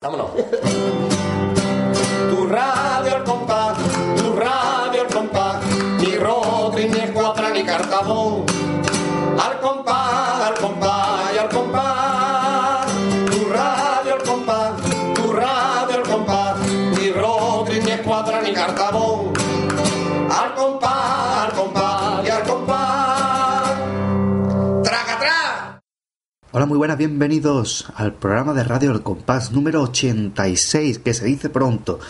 Vámonos. Hola, muy buenas, bienvenidos al programa de Radio El Compás número 86, que se dice pronto.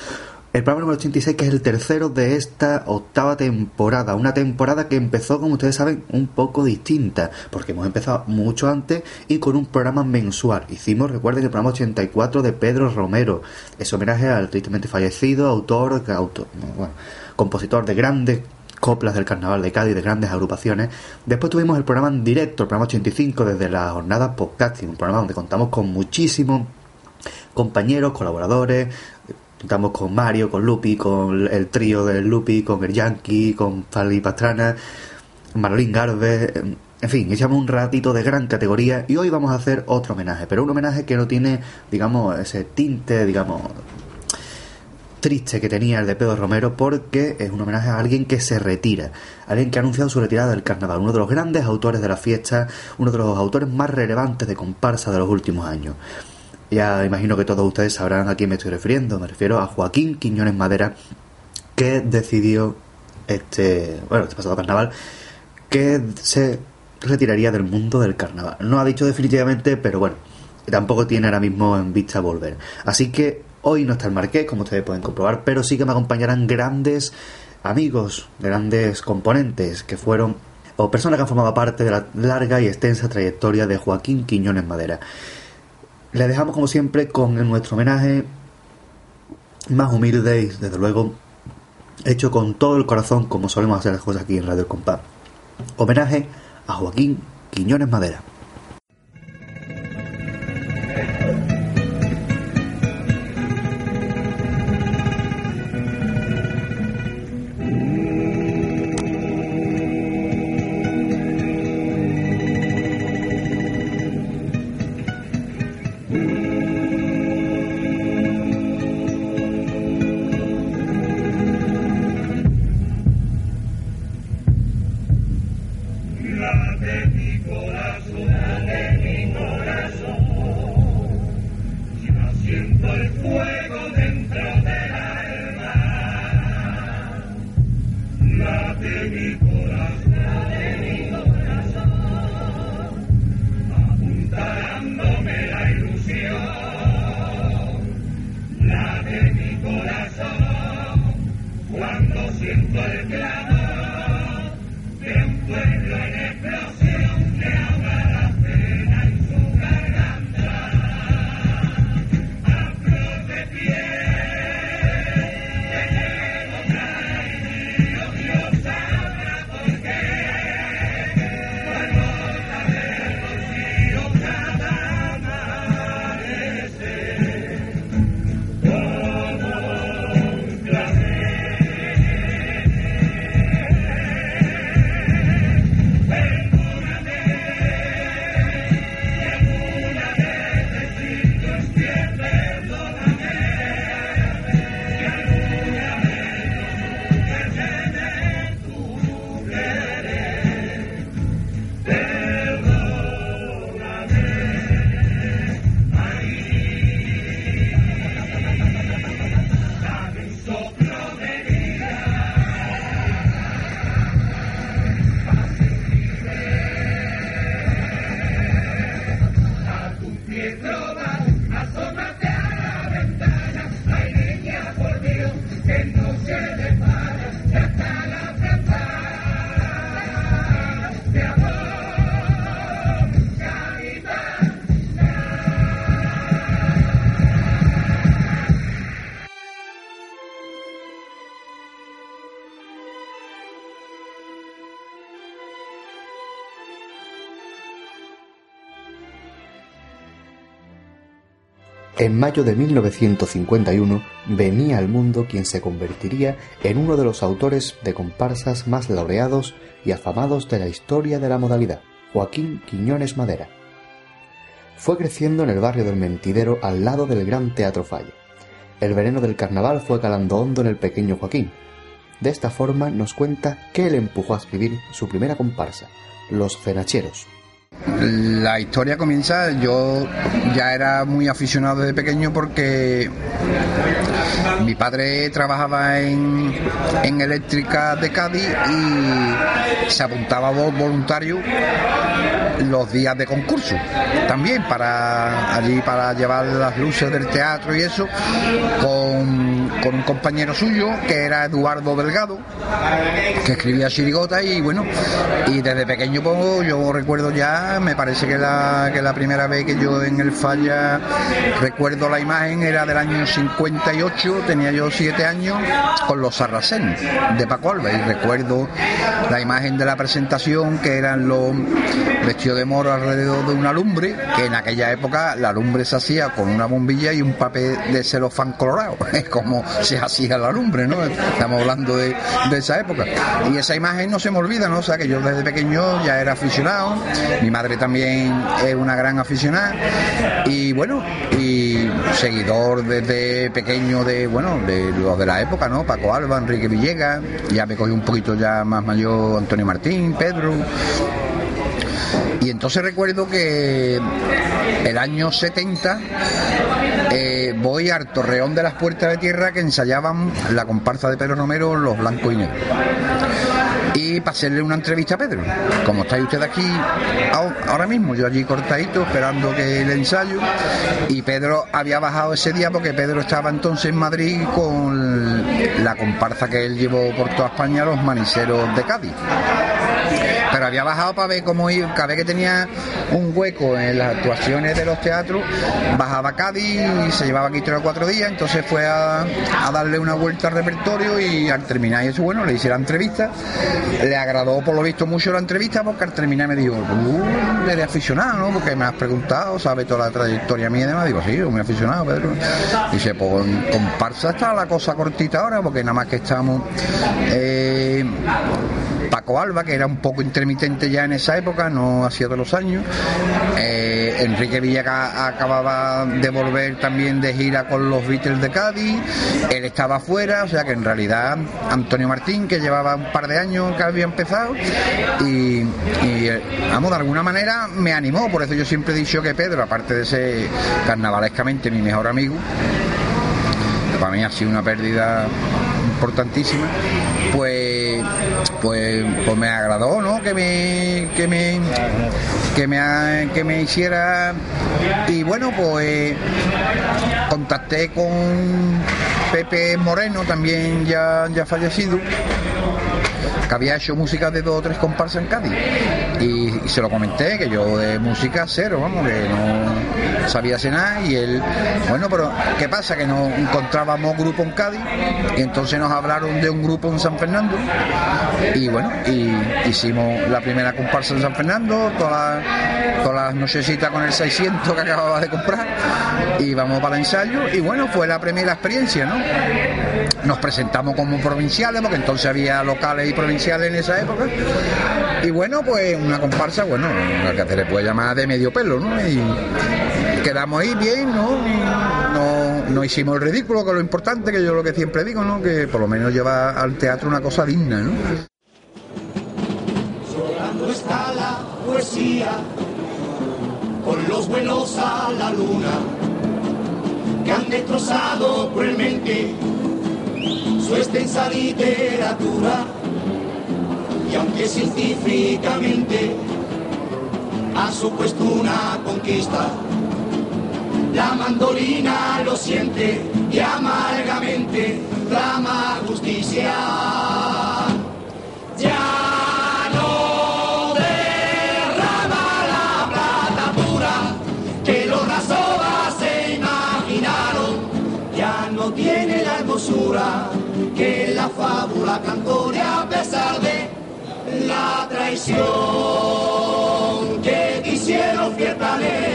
El programa número 86, que es el tercero de esta octava temporada. Una temporada que empezó, como ustedes saben, un poco distinta, porque hemos empezado mucho antes y con un programa mensual. Hicimos, recuerden, el programa 84 de Pedro Romero. Es homenaje al tristemente fallecido autor, autor bueno, compositor de grandes coplas del Carnaval de Cádiz, de grandes agrupaciones. Después tuvimos el programa en directo, el programa 85, desde la jornada podcasting, un programa donde contamos con muchísimos compañeros, colaboradores. Contamos con Mario, con Lupi, con el trío del Lupi, con el Yankee, con Fali Pastrana, Marlín Garvez. En fin, echamos un ratito de gran categoría y hoy vamos a hacer otro homenaje, pero un homenaje que no tiene, digamos, ese tinte, digamos, triste que tenía el de Pedro Romero porque es un homenaje a alguien que se retira, alguien que ha anunciado su retirada del carnaval, uno de los grandes autores de la fiesta, uno de los autores más relevantes de comparsa de los últimos años. Ya imagino que todos ustedes sabrán a quién me estoy refiriendo, me refiero a Joaquín Quiñones Madera, que decidió este, bueno, este pasado carnaval que se retiraría del mundo del carnaval. No ha dicho definitivamente, pero bueno, tampoco tiene ahora mismo en vista volver. Así que hoy no está el Marqués, como ustedes pueden comprobar, pero sí que me acompañarán grandes amigos, grandes componentes que fueron o personas que han formado parte de la larga y extensa trayectoria de Joaquín Quiñones Madera. Le dejamos como siempre con nuestro homenaje más humilde y desde luego hecho con todo el corazón como solemos hacer las cosas aquí en Radio Compás. Homenaje a Joaquín Quiñones Madera. En mayo de 1951 venía al mundo quien se convertiría en uno de los autores de comparsas más laureados y afamados de la historia de la modalidad, Joaquín Quiñones Madera. fue creciendo en el barrio del Mentidero al lado del Gran Teatro Falla. El veneno del carnaval fue calando hondo en el pequeño Joaquín. De esta forma nos cuenta qué le empujó a escribir su primera comparsa, Los Cenacheros. La historia comienza, yo ya era muy aficionado desde pequeño porque mi padre trabajaba en, en eléctrica de Cádiz y se apuntaba voluntario los días de concurso. También para allí para llevar las luces del teatro y eso con, con un compañero suyo que era Eduardo Delgado que escribía chirigota y bueno y desde pequeño pues, yo recuerdo ya me parece que la, que la primera vez que yo en el falla recuerdo la imagen era del año 58 tenía yo siete años con los Sarracén de Paco Alba. Y recuerdo la imagen de la presentación que eran los de moro alrededor de una lumbre, que en aquella época la lumbre se hacía con una bombilla y un papel de celofán colorado, como se hacía la lumbre, ¿no? Estamos hablando de, esa época. Y esa imagen no se me olvida, ¿no? O sea, que yo desde pequeño ya era aficionado, mi madre también es una gran aficionada, y bueno, y seguidor desde pequeño de, bueno, de los de la época, ¿no? Paco Alba, Enrique Villegas, ya me cogí un poquito ya más mayor Antonio Martín, Pedro, y entonces recuerdo que el año 70 eh, voy al Torreón de las Puertas de Tierra que ensayaban la comparsa de Pedro Romero, Los Blancos y Negros. Y para hacerle una entrevista a Pedro. Como estáis ustedes aquí ahora mismo, yo allí cortadito esperando que el ensayo. Y Pedro había bajado ese día porque Pedro estaba entonces en Madrid con la comparsa que él llevó por toda España, los maniceros de Cádiz pero había bajado para ver cómo iba, cada vez que tenía un hueco en las actuaciones de los teatros, bajaba a Cádiz y se llevaba aquí tres o cuatro días, entonces fue a, darle una vuelta al repertorio y al terminar y eso bueno, le hice la entrevista, le agradó por lo visto mucho la entrevista porque al terminar me dijo, uh, eres aficionado, ¿no? Porque me has preguntado, sabe toda la trayectoria mía y demás, digo, sí, muy aficionado, Pedro. Dice, pues comparsa está la cosa cortita ahora porque nada más que estamos... Eh, Paco Alba, que era un poco intermitente ya en esa época, no hacía de los años. Eh, Enrique Villaga acababa de volver también de gira con los Beatles de Cádiz. Él estaba afuera, o sea que en realidad Antonio Martín, que llevaba un par de años que había empezado, y, y vamos, de alguna manera me animó. Por eso yo siempre he dicho que Pedro, aparte de ser carnavalescamente mi mejor amigo, para mí ha sido una pérdida importantísima, pues, pues, pues me agradó, ¿no? Que me, que me, que me, que me hiciera y bueno, pues contacté con Pepe Moreno, también ya, ya fallecido que había hecho música de dos o tres comparsas en Cádiz. Y, se lo comenté, que yo de música cero, vamos, que no sabía hacer nada. Y él, bueno, pero ¿qué pasa? Que no encontrábamos grupo en Cádiz y entonces nos hablaron de un grupo en San Fernando. Y bueno, y hicimos la primera comparsa en San Fernando, todas las, nochecitas con el 600 que acababa de comprar. Y vamos para el ensayo. Y bueno, fue la primera experiencia, ¿no? Nos presentamos como provinciales, porque entonces había locales y provinciales en esa época. Y bueno, pues una comparsa, bueno, la que se le puede llamar de medio pelo, ¿no? Y quedamos ahí bien, ¿no? no, no hicimos el ridículo, que lo importante, que yo lo que siempre digo, ¿no? Que por lo menos lleva al teatro una cosa digna, ¿no? está la poesía, con los vuelos a la luna, que han destrozado cruelmente su extensa literatura y aunque científicamente ha supuesto una conquista, la mandolina lo siente y amargamente clama justicia. Ya no derrama la la traición que fiesta Aquí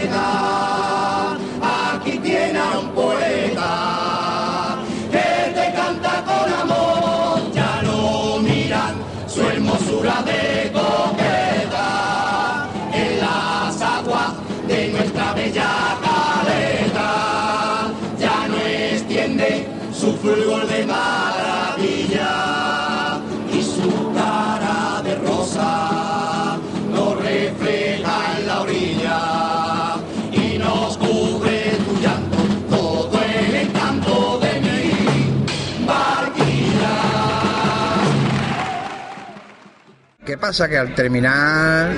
pasa? Que al terminar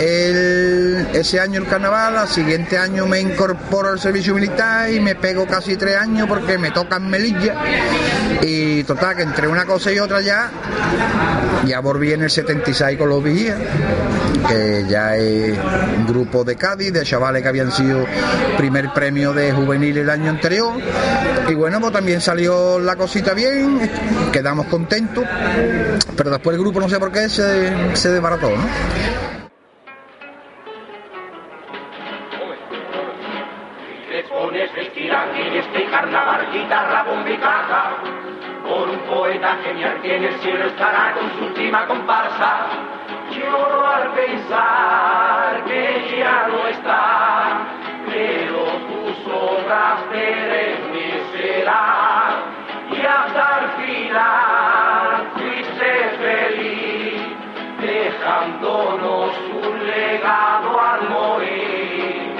el- ese año el carnaval, al siguiente año me incorporo al servicio militar y me pego casi tres años porque me tocan Melilla. Y total, que entre una cosa y otra ya, ya volví en el 76 con los vigías, que ya es un grupo de Cádiz, de chavales que habían sido primer premio de juvenil el año anterior. Y bueno, pues también salió la cosita bien, quedamos contentos, pero después el grupo no sé por qué se, se desbarató, ¿no? Poeta genial que en el cielo estará con su última comparsa. Lloro al pensar que ya no está, pero tus obras perennecerán y hasta el final fuiste feliz, dejándonos un legado al morir.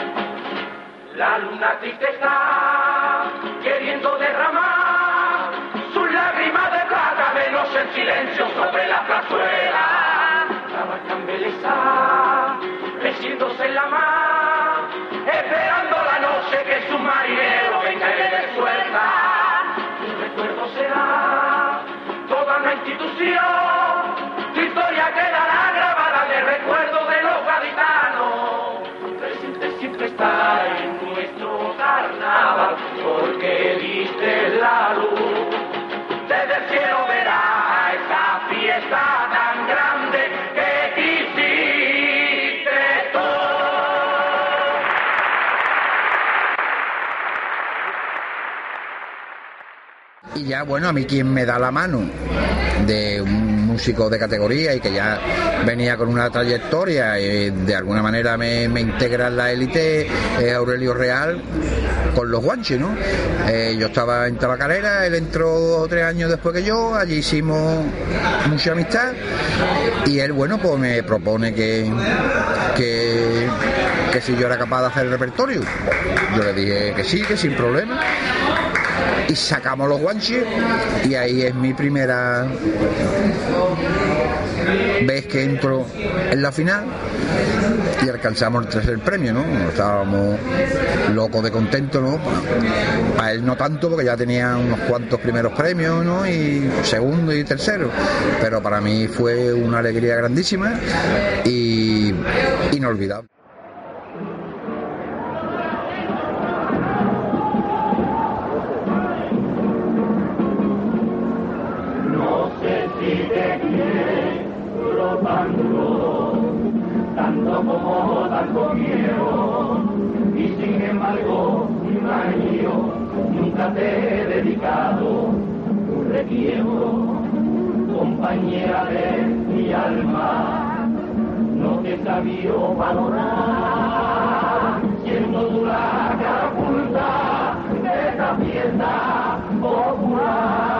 La luna triste está queriendo derramar en silencio sobre la plazuela. La barca embelesa, meciéndose en la mar, esperando la noche que su marinero venga y le dé suelta. Tu recuerdo será toda una institución, tu historia quedará grabada en el recuerdo de los gaditanos presente siempre está en nuestro carnaval, porque diste la luz. Desde el cielo verá esa fiesta tan grande Y ya, bueno, a mí quien me da la mano de un músico de categoría y que ya venía con una trayectoria y de alguna manera me, me integra en la élite es Aurelio Real con los guanches, ¿no? Eh, yo estaba en Tabacalera, él entró dos o tres años después que yo, allí hicimos mucha amistad y él, bueno, pues me propone que, que, que si yo era capaz de hacer el repertorio. Yo le dije que sí, que sin problema y sacamos los guanches y ahí es mi primera vez que entro en la final y alcanzamos el tercer premio, ¿no? Estábamos locos de contento, ¿no? A él no tanto porque ya tenía unos cuantos primeros premios, ¿no? Y segundo y tercero, pero para mí fue una alegría grandísima y inolvidable. Te he dedicado un requiero, compañera de mi alma, no te sabía valorar, siendo tú la cara oculta de esta fiesta popular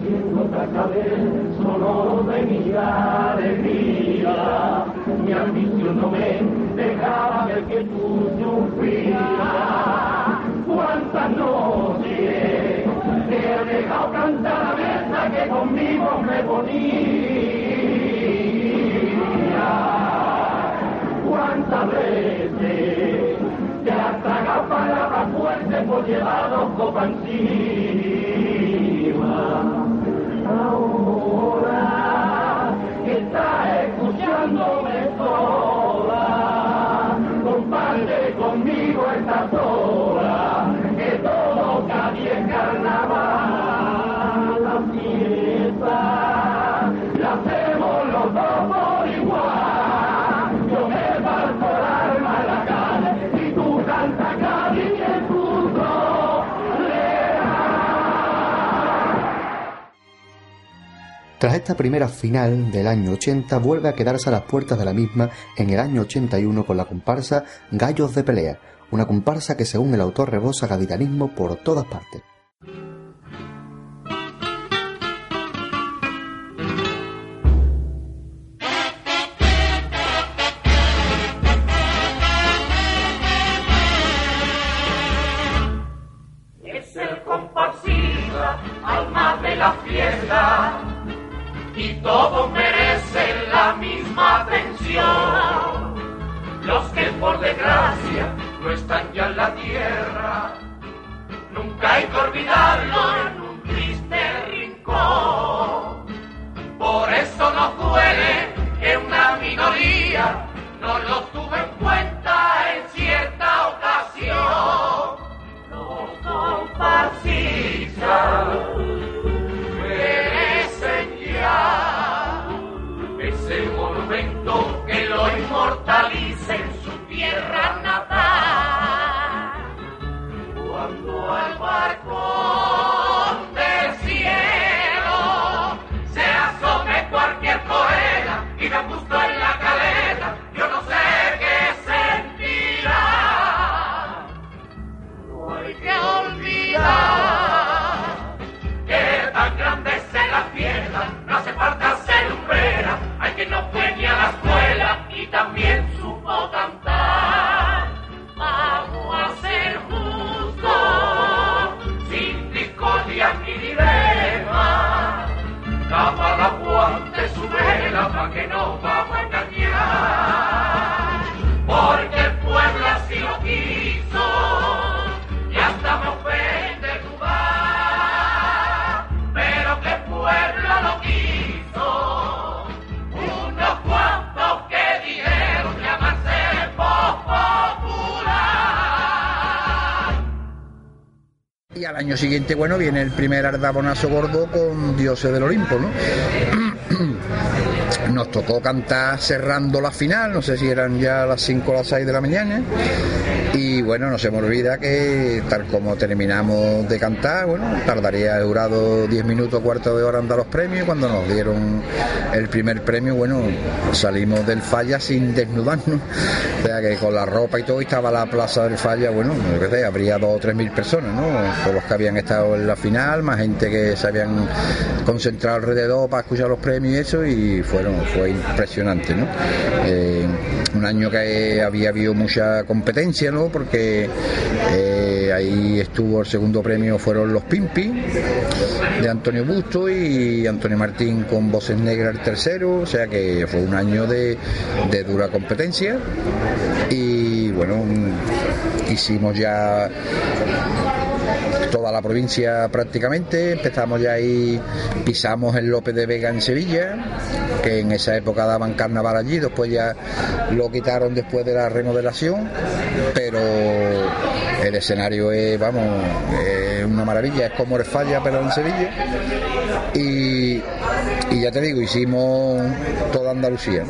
siendo vez solo de mi alegría. Mi ambición no me dejaba ver que tú sufrías. Cuántas noches te he dejado cantar a mesa que conmigo me ponía. Cuántas veces te has tragado palabras fuertes por llevar dos copas encima. Ahora que estás escuchándome sola, comparte conmigo esta sola, Tras esta primera final del año 80, vuelve a quedarse a las puertas de la misma en el año 81 con la comparsa Gallos de Pelea, una comparsa que según el autor rebosa gaditanismo por todas partes. Es el comparsista, alma de la fiesta y todos merecen la misma atención. Los que por desgracia no están ya en la tierra, nunca hay que olvidarlo en un triste rincón. Por eso nos duele que una minoría no lo tuvo en cuenta en cierta ocasión. Los comparsistas que lo inmortalice en su tierra natal. Cuando al barco del cielo se asome cualquier poeta y da gusto que no vamos a engañar, porque al año siguiente, bueno, viene el primer ardabonazo gordo con Dioses del Olimpo, ¿no? Nos tocó cantar cerrando la final, no sé si eran ya las 5 o las 6 de la mañana. Y bueno, no se me olvida que tal como terminamos de cantar, bueno, tardaría durado 10 minutos, cuarto de hora en dar los premios. Cuando nos dieron el primer premio, bueno, salimos del falla sin desnudarnos. O sea que con la ropa y todo, estaba la plaza del falla, bueno, yo qué sé, habría dos o tres mil personas, ¿no? Que habían estado en la final, más gente que se habían concentrado alrededor para escuchar los premios y eso, y fueron, fue impresionante, ¿no? Eh, un año que había habido mucha competencia, ¿no? Porque eh, ahí estuvo el segundo premio, fueron los Pimpi de Antonio Busto y Antonio Martín con Voces Negras el tercero, o sea que fue un año de, dura competencia y bueno, hicimos ya toda la provincia prácticamente, empezamos ya ahí, pisamos el López de Vega en Sevilla, que en esa época daban carnaval allí, después ya lo quitaron después de la remodelación, pero el escenario es, vamos, una maravilla, es como el Falla pero en Sevilla, y, y ya te digo, hicimos toda Andalucía.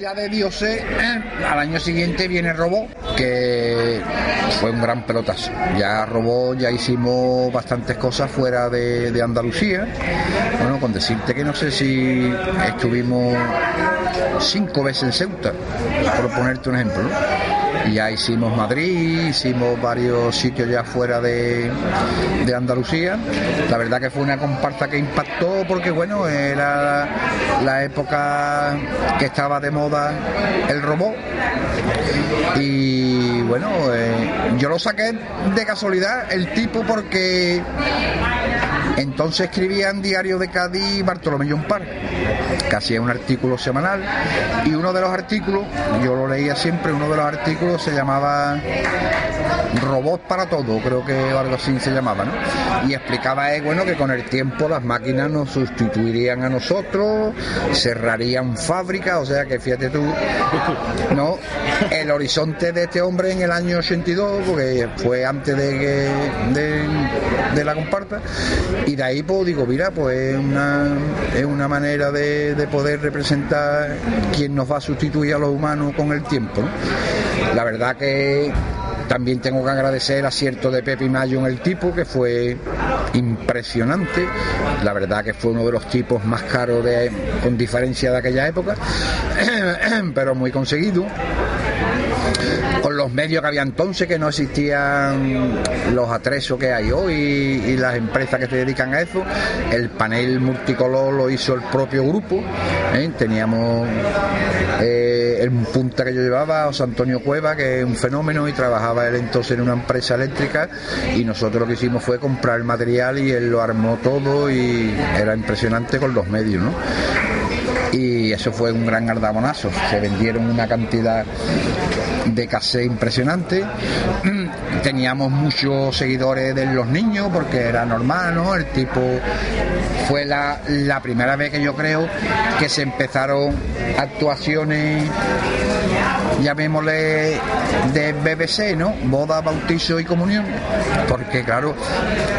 Ya de Dios eh, al año siguiente viene Robó, que fue un gran pelotazo. Ya Robó, ya hicimos bastantes cosas fuera de, de Andalucía. Bueno, con decirte que no sé si estuvimos cinco veces en Ceuta, por ponerte un ejemplo. ¿no? Ya hicimos Madrid, hicimos varios sitios ya fuera de, de, Andalucía. La verdad que fue una comparsa que impactó porque bueno, era la época que estaba de moda el robot. Y bueno, eh, yo lo saqué de casualidad el tipo porque entonces escribía en Diario de Cádiz Bartolomé Par, que hacía un artículo semanal, y uno de los artículos, yo lo leía siempre, uno de los artículos se llamaba Robots para todo, creo que algo así se llamaba, ¿no? Y explicaba eh, bueno, que con el tiempo las máquinas nos sustituirían a nosotros, cerrarían fábricas, o sea que fíjate tú, ¿no? El horizonte de este hombre en el año 82, porque fue antes de, de, de la comparta, y de ahí pues digo, mira, pues es una, es una manera de, de poder representar quién nos va a sustituir a los humanos con el tiempo. La verdad que también tengo que agradecer el acierto de Pepe Mayo en el tipo, que fue impresionante. La verdad que fue uno de los tipos más caros de, con diferencia de aquella época, pero muy conseguido con los medios que había entonces, que no existían los atresos que hay hoy y las empresas que se dedican a eso. El panel multicolor lo hizo el propio grupo. ¿eh? Teníamos eh, el punta que yo llevaba, José Antonio Cueva, que es un fenómeno y trabajaba él entonces en una empresa eléctrica y nosotros lo que hicimos fue comprar el material y él lo armó todo y era impresionante con los medios, y eso fue un gran ardabonazo. Se vendieron una cantidad de cassé impresionante. Teníamos muchos seguidores de los niños porque era normal, ¿no? El tipo fue la, la primera vez que yo creo que se empezaron actuaciones llamémosle de BBC, ¿no? Boda, bautizo y comunión, porque claro,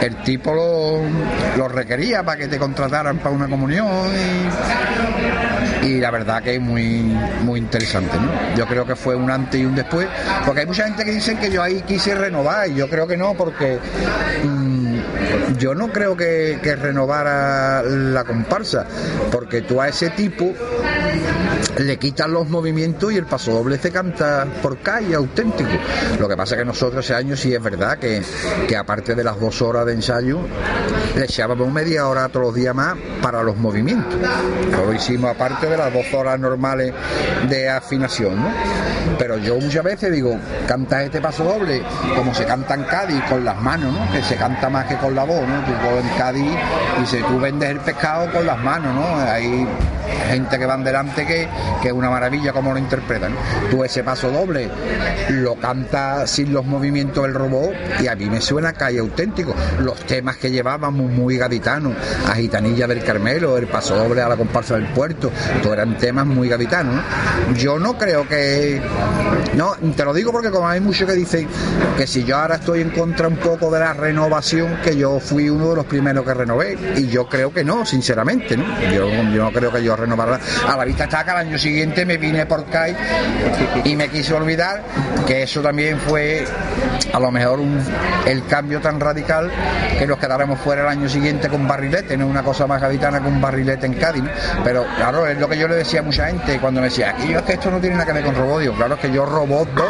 el tipo lo, requería para que te contrataran para una comunión y, la verdad que es muy, muy interesante, ¿no? Yo creo que fue un antes y un después, porque hay mucha gente que dice que yo ahí quise renovar y yo creo que no, porque... Mmm, yo no creo que, renovara la comparsa, porque tú a ese tipo le quitas los movimientos y el paso doble se canta por calle auténtico. Lo que pasa es que nosotros ese año sí es verdad que, que aparte de las dos horas de ensayo, le echábamos media hora todos los días más para los movimientos. Lo hicimos aparte de las dos horas normales de afinación, ¿no? Pero yo muchas veces digo, canta este paso doble como se canta en Cádiz con las manos, ¿no? Que se canta más que con la voz, ¿no? Tú en Cádiz y si tú vendes el pescado con las manos, ¿no? Hay gente que van delante que, es una maravilla como lo interpretan. Tú ese paso doble lo canta sin los movimientos del robot y a mí me suena calle auténtico. Los temas que llevábamos muy gaditanos, a Gitanilla del Carmelo, el paso doble a la comparsa del puerto, todos eran temas muy gaditanos. ¿no? Yo no creo que no, te lo digo porque como hay muchos que dicen que si yo ahora estoy en contra un poco de la renovación, que yo fui uno de los primeros que renové, y yo creo que no, sinceramente, ¿no? Yo, no creo que yo renovara. A la vista está que al año siguiente me vine por CAI y me quise olvidar que eso también fue a lo mejor el cambio tan radical que nos quedáramos fuera el año siguiente con barrilete, no es una cosa más gaditana que un barrilete en Cádiz, ¿no? pero claro, es lo que yo le decía a mucha gente cuando me decía, aquí es que esto no tiene nada que ver con Robodio, claro es que yo Robot 2,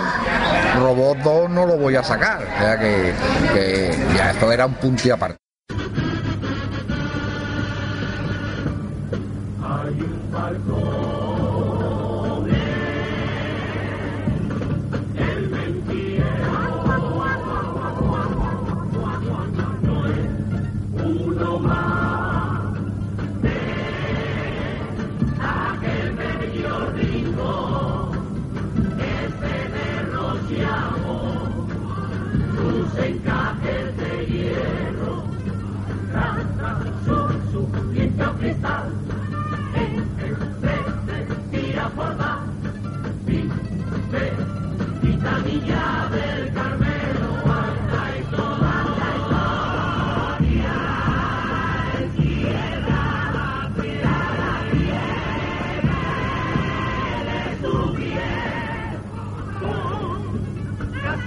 Robot 2 no lo voy a sacar, o sea que, que ya esto era un punto y aparte. Uno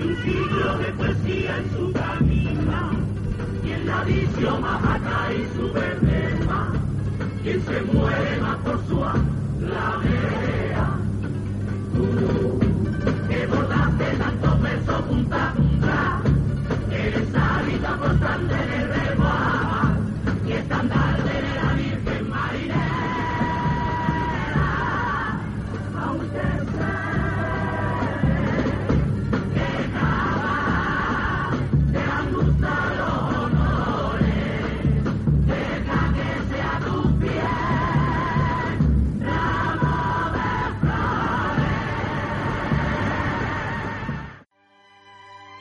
siglo de poesía en su camina, y en la visión más acá y su verdema, quien se muere más por su alamea. Tú, que bordaste tantos versos punta,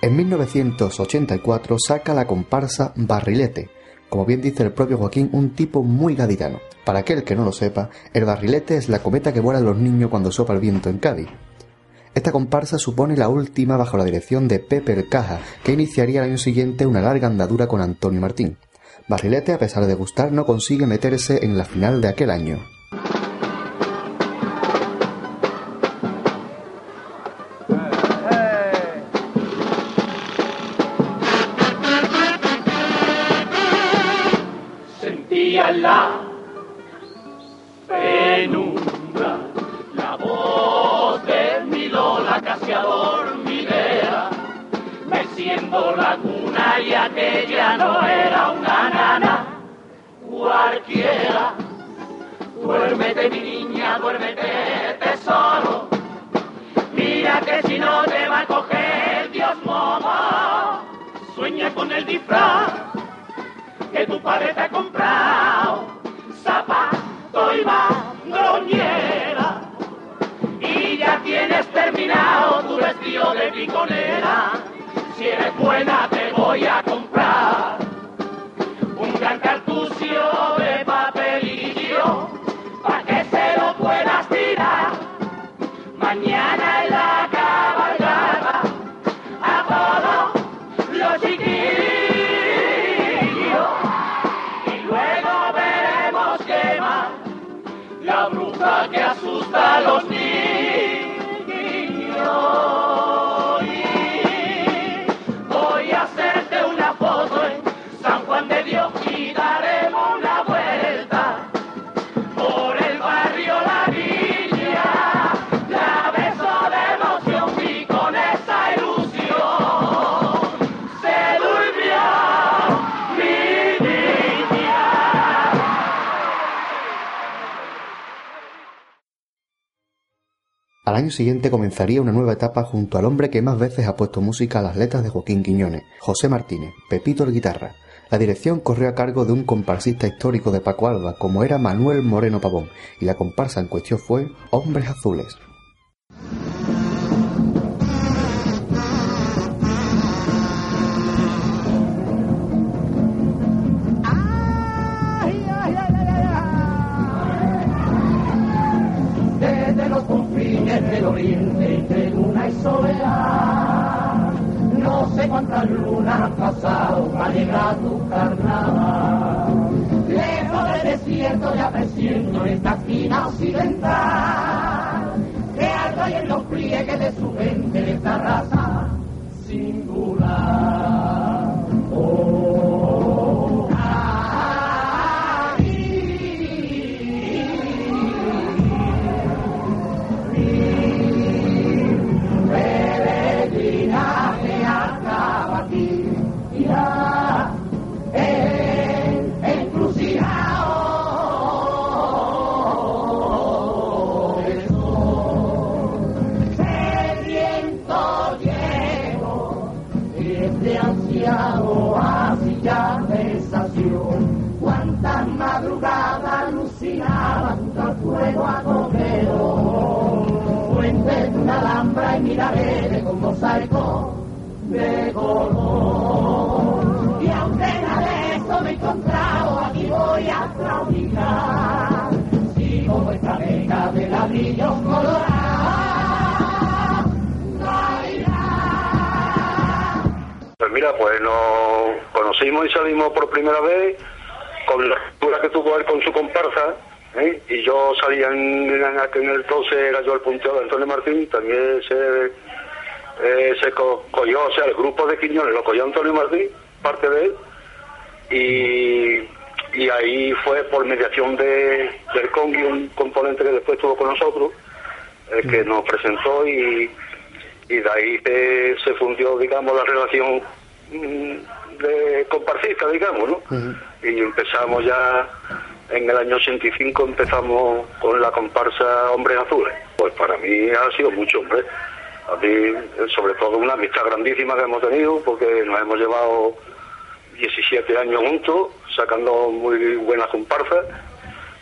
En 1984 saca la comparsa Barrilete, como bien dice el propio Joaquín, un tipo muy gaditano. Para aquel que no lo sepa, el barrilete es la cometa que vuelan los niños cuando sopla el viento en Cádiz. Esta comparsa supone la última bajo la dirección de Pepe Caja, que iniciaría el año siguiente una larga andadura con Antonio Martín. Barrilete, a pesar de gustar, no consigue meterse en la final de aquel año. Año siguiente comenzaría una nueva etapa junto al hombre que más veces ha puesto música a las letras de Joaquín Quiñones, José Martínez, Pepito el guitarra. La dirección corrió a cargo de un comparsista histórico de Paco Alba, como era Manuel Moreno Pavón, y la comparsa en cuestión fue Hombres Azules. Cuántas lunas han pasado para llegar a tu carnaval. Lejos del desierto ya presiento esta esquina occidental. Que algo hay en los pliegues de su gente de esta raza singular. Oh, color. Y aunque nada de eso me he encontrado, aquí voy a claudicar. Sigo vuestra beca de ladrillos colorados. Pues mira, pues nos conocimos y salimos por primera vez con la figura que tuvo él con su comparsa ¿eh? y yo salía en, en, aquel entonces, era yo el puntero de Antonio Martín, también se, eh, se co- cogió, o sea, el grupo de Quiñones lo cogió Antonio Martín, parte de él, y, y ahí fue por mediación de, del Congi, un componente que después estuvo con nosotros, el que nos presentó y, y de ahí se, se fundió, digamos, la relación mm, de compartista, digamos, ¿no? Y empezamos ya, en el año 85 empezamos con la comparsa Hombres Azules. Pues para mí ha sido mucho, hombre. A mí, sobre todo, una amistad grandísima que hemos tenido, porque nos hemos llevado 17 años juntos, sacando muy buenas comparsas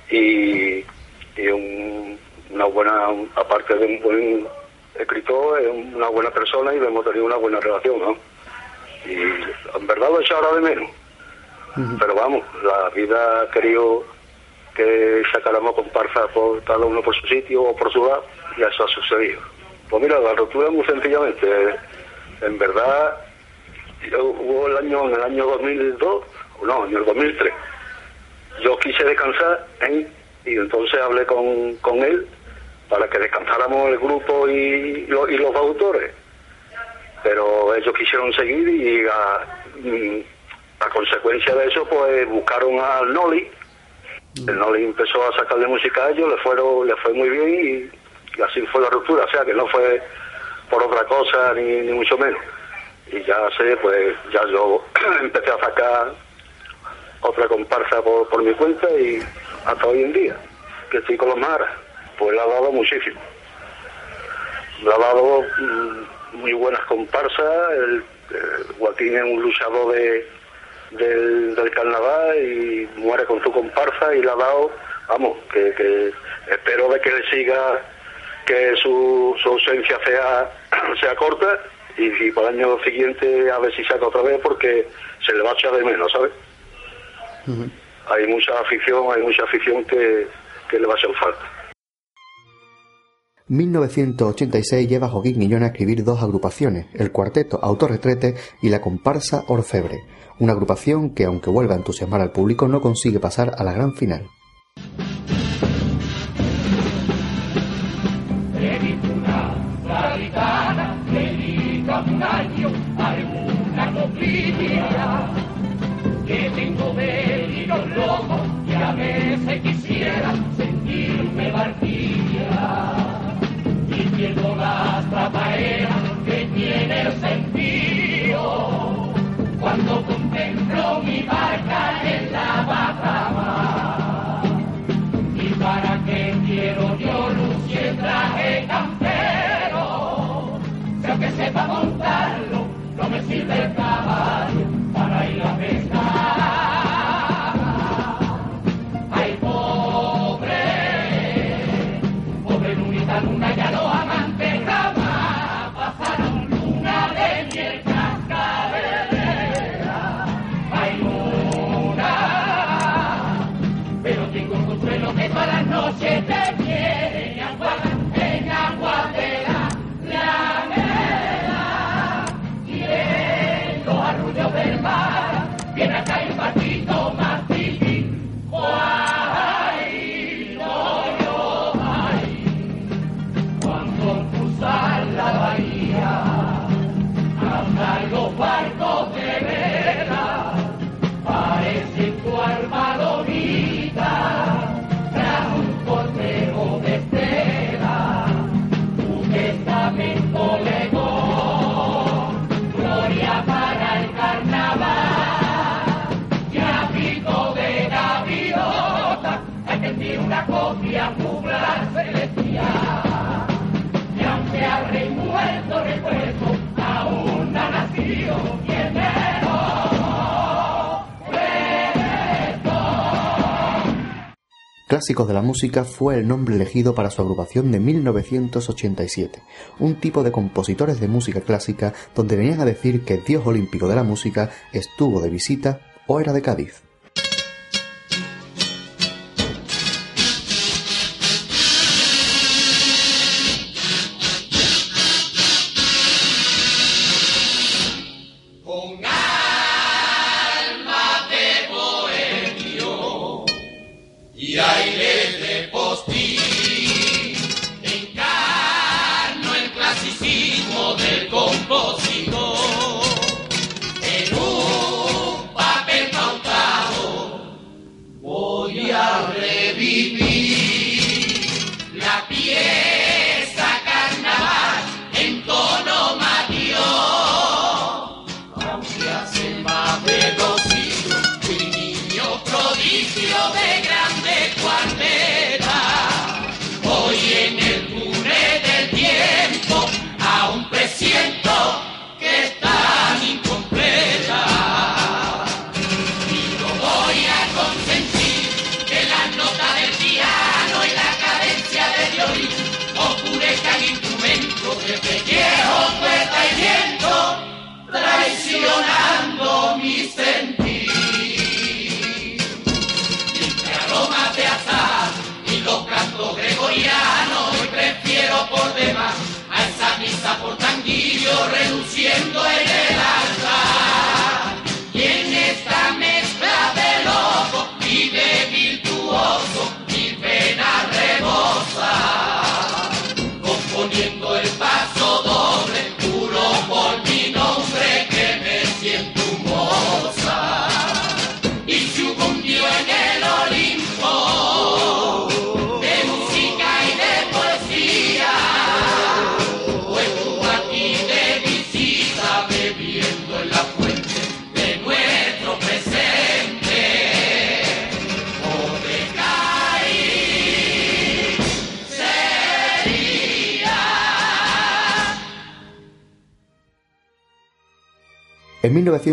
y, y un- una buena, aparte de un buen escritor, es una buena persona y hemos tenido una buena relación, ¿no? Y en verdad lo he echado ahora de menos. Pero vamos, la vida ha querido que sacáramos comparsas por cada uno por su sitio o por su lado y eso ha sucedido. Pues mira, la ruptura muy sencillamente, en verdad yo- hubo el año, en el año 2002, o no, en el 2003, yo quise descansar ¿eh? y entonces hablé con, con él para que descansáramos el grupo y, lo- y los autores. Pero ellos quisieron seguir y a, mm, a consecuencia de eso pues buscaron al Noli. El Noli empezó a sacarle música a ellos, le, fueron, le fue muy bien y, y así fue la ruptura. O sea que no fue por otra cosa ni, mucho menos. Y ya sé, pues ya yo empecé a sacar otra comparsa por, por mi cuenta y hasta hoy en día, que estoy con los maras, pues le ha dado muchísimo. Le ha dado mm, muy buenas comparsas, el, eh, Joaquín es un luchador de, del, carnaval y muere con su comparsa y le ha dado, vamos, que espero de que le siga, que su, su ausencia sea, sea corta y si para el año siguiente a ver si saca otra vez porque se le va a echar de menos, ¿sabes? Hay mucha afición, hay mucha afición que, que le va a hacer falta. 1986 lleva a Joaquín Guillón a escribir dos agrupaciones, el cuarteto Autorretrete y la comparsa Orfebre, una agrupación que, aunque vuelva a entusiasmar al público, no consigue pasar a la gran final. Dedica un año a alguna coplilla que tengo deliros locos y a veces quisiera sentirme barquilla. Y pierdo las trapaeras que tiene el sentido cuando contemplo mi barca en la bajamar y para qué quiero yo lucir traje campero si aunque sepa montarlo no me sirve el Clásicos de la música fue el nombre elegido para su agrupación de 1987, un tipo de compositores de música clásica donde venían a decir que el dios olímpico de la música estuvo de visita o era de Cádiz.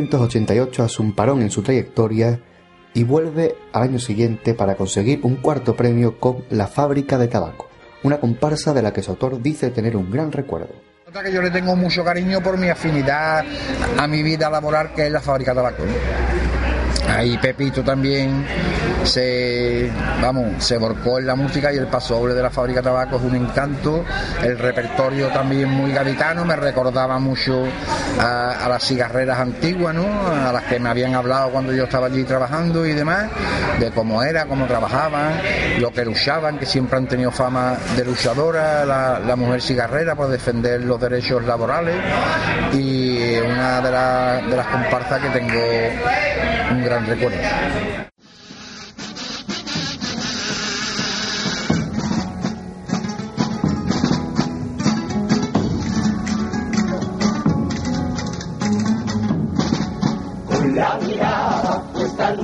1988 hace un parón en su trayectoria y vuelve al año siguiente para conseguir un cuarto premio con La Fábrica de Tabaco, una comparsa de la que su autor dice tener un gran recuerdo. Otra que yo le tengo mucho cariño por mi afinidad a mi vida laboral, que es la fábrica de tabaco. Ahí Pepito también se, vamos, se volcó en la música y el paso doble de la fábrica de tabaco es un encanto. El repertorio también muy gaditano, me recordaba mucho a, las cigarreras antiguas, ¿no? A las que me habían hablado cuando yo estaba allí trabajando y demás, de cómo era, cómo trabajaban, lo que luchaban, que siempre han tenido fama de luchadora, la, mujer cigarrera por defender los derechos laborales y una de, de las comparsas que tengo un gran recuerdo.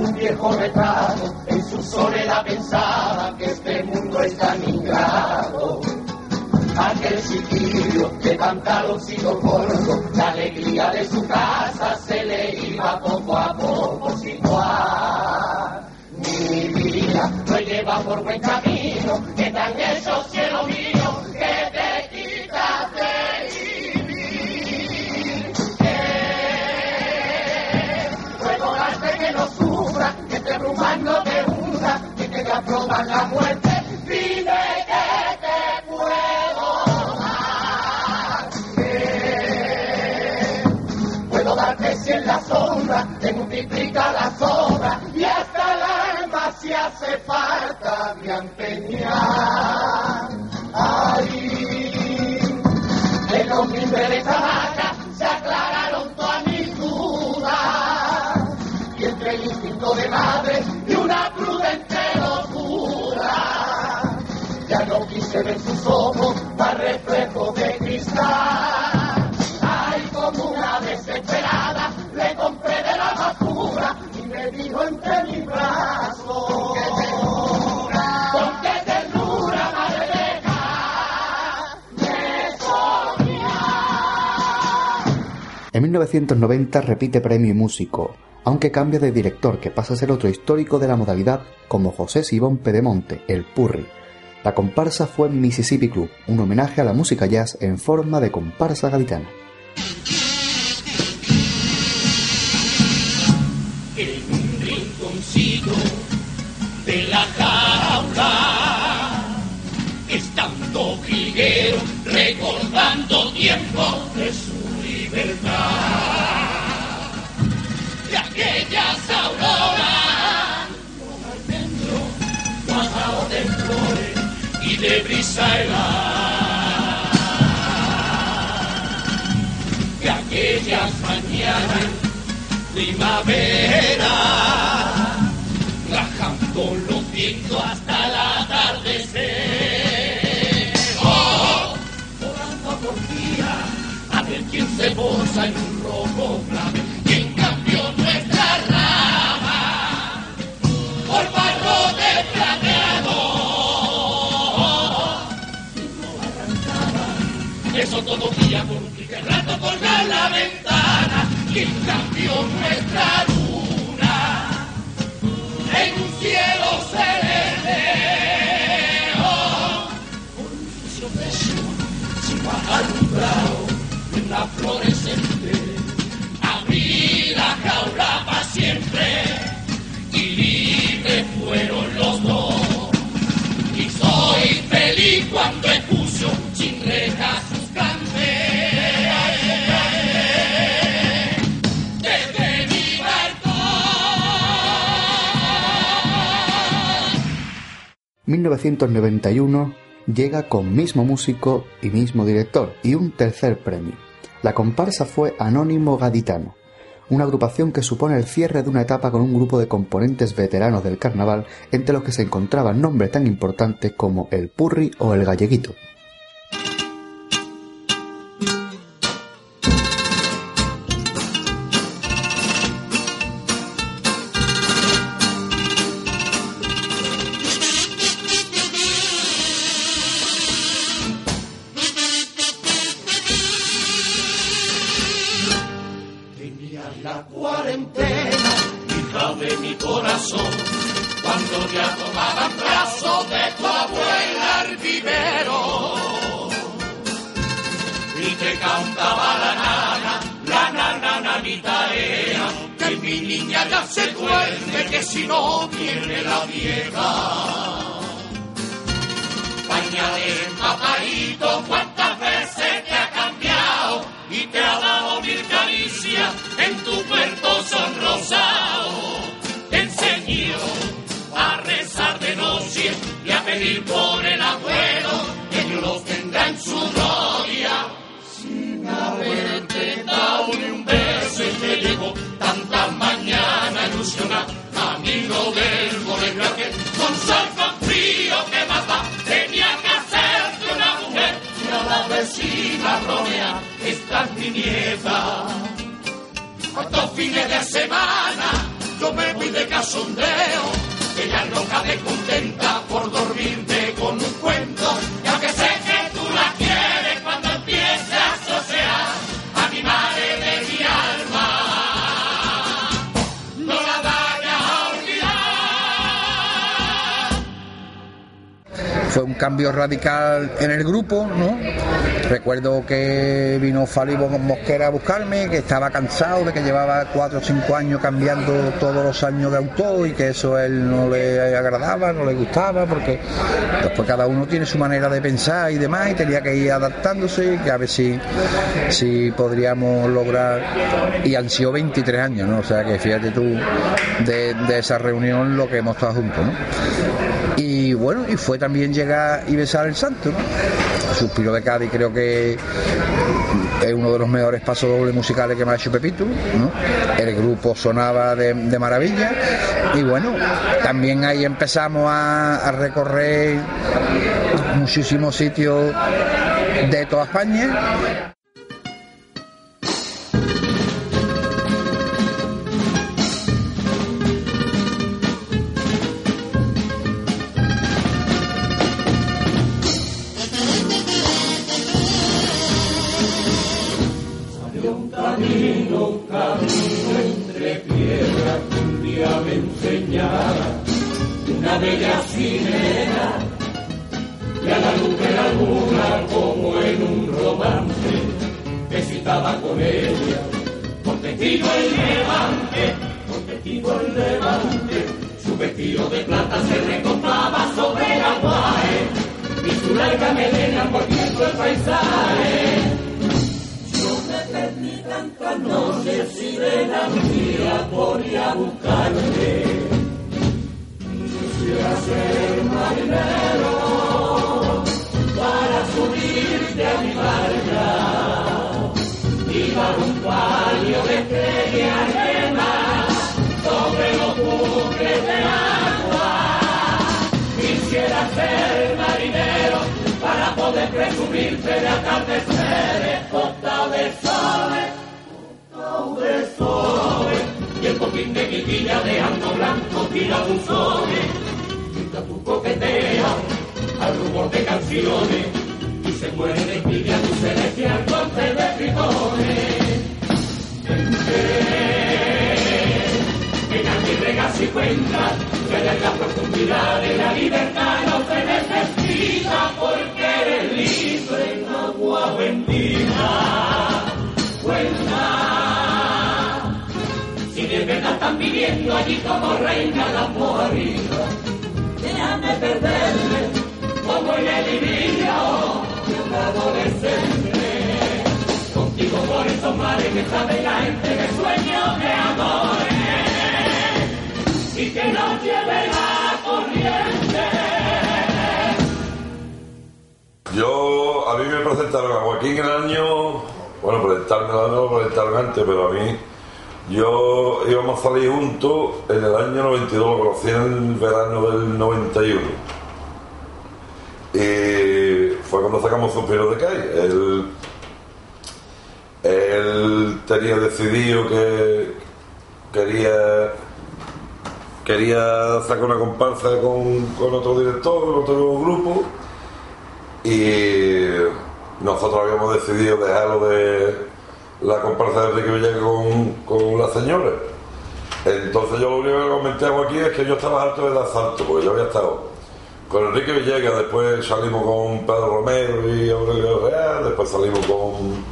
Un viejo retrato, en su soledad pensaba que este mundo es tan ingrato. Aquel chiquillo de pantaloncito corto, la alegría de su casa se le iba poco a poco situar. Mi vida no lleva por buen camino, que tan eso cielo mío, la muerte. Dime que te puedo dar. ¿Qué puedo darte si en la sombra te multiplica la sobra y hasta el alma si hace falta me empeñar. Ahí en los mimbres de esta ver sus ojos más reflejo de cristal. Ay, como una desesperada, le compré de la más pura y me dijo entre mis brazos. En 1990 repite premio y músico, aunque cambia de director que pasa a ser otro histórico de la modalidad como José Sibón Pedemonte, el Purri. La comparsa fue Mississippi Club, un homenaje a la música jazz en forma de comparsa gaditana. en un rinconcito de la jaula, estando jilguero, recordando tiempos de brisa helada. De aquellas mañanas primavera, rajando los vientos hasta el atardecer. Oh, orando por día, a ver quién se posa en un rojo clave, eso todo día por un pique rato colgar la ventana. Y cambió nuestra luna en un cielo por un de sol, sin bajar un bravo 1991 llega con mismo músico y mismo director y un tercer premio. La comparsa fue Anónimo Gaditano, una agrupación que supone el cierre de una etapa con un grupo de componentes veteranos del carnaval entre los que se encontraban nombres tan importantes como el Purri o el Galleguito. Que mi niña ya se duerme, que si no viene la vieja. Pañales papadito, cuántas veces te ha cambiado y te ha dado mil caricias en tu cuerpo sonrosado. Te enseñó a rezar de noche y a pedir por el abuelo nieta cuántos fines de semana yo me voy de casondeo ella loca de contenta por dormirte con un cuento fue un cambio radical en el grupo, ¿no? Recuerdo que vino Falibo Mosquera a buscarme, que estaba cansado de que llevaba cuatro o cinco años cambiando todos los años de autor y que eso a él no le agradaba, no le gustaba, porque después cada uno tiene su manera de pensar y demás y tenía que ir adaptándose que a ver si, si podríamos lograr, y han sido 23 años, ¿no? O sea que fíjate tú de, de esa reunión lo que hemos estado juntos, ¿no? Y bueno, y fue también llegar y besar el santo. Suspiro de Cádiz creo que es uno de los mejores pasos dobles musicales que me ha hecho Pepito, ¿no? El grupo sonaba de, maravilla y bueno, también ahí empezamos a recorrer muchísimos sitios de toda España un camino entre piedras un día me enseñara una bella sirena y a la luz de la luna como en un romance que citaba con ella con testigo el levante, con testigo el levante su vestido de plata se recostaba sobre el aguaje y su larga melena por el paisaje tantas noches y de la mía por ir a buscarte. Quisiera ser marinero para subirte a mi barca y dar un palio de estrellas presumirte de atardeceres, costa de soles, costa de soles, y el botín de mi vida dejando blanco tira buzones, mientras tú coqueteas al rumor de canciones y se muere de envidia tu celestial corte de tritones. Que si cuenta, que en la profundidad de la libertad no se necesita porque eres libre en agua bendita. Cuenta, si de verdad están viviendo allí como reina la morrida, déjame perderme como en el idilio de un adolescente. Contigo por esos mares que sabe la gente de sueños de amores que nos lleve la corriente. Yo, a mí me presentaron a Joaquín el año, bueno, presentarme no lo presentaron antes, pero a mí, yo íbamos a salir juntos en el año 92, lo conocí en el verano del 91. Y fue cuando sacamos Suspiro de Kai. Él, él tenía decidido que quería quería sacar una comparsa con, con otro director, con otro grupo y nosotros habíamos decidido dejarlo de la comparsa de Enrique Villegas con, con la señora. Entonces yo lo único que comenté aquí es que yo estaba harto de dar salto, porque yo había estado con Enrique Villegas, después salimos con Pedro Romero y Aurelio Real, después salimos con,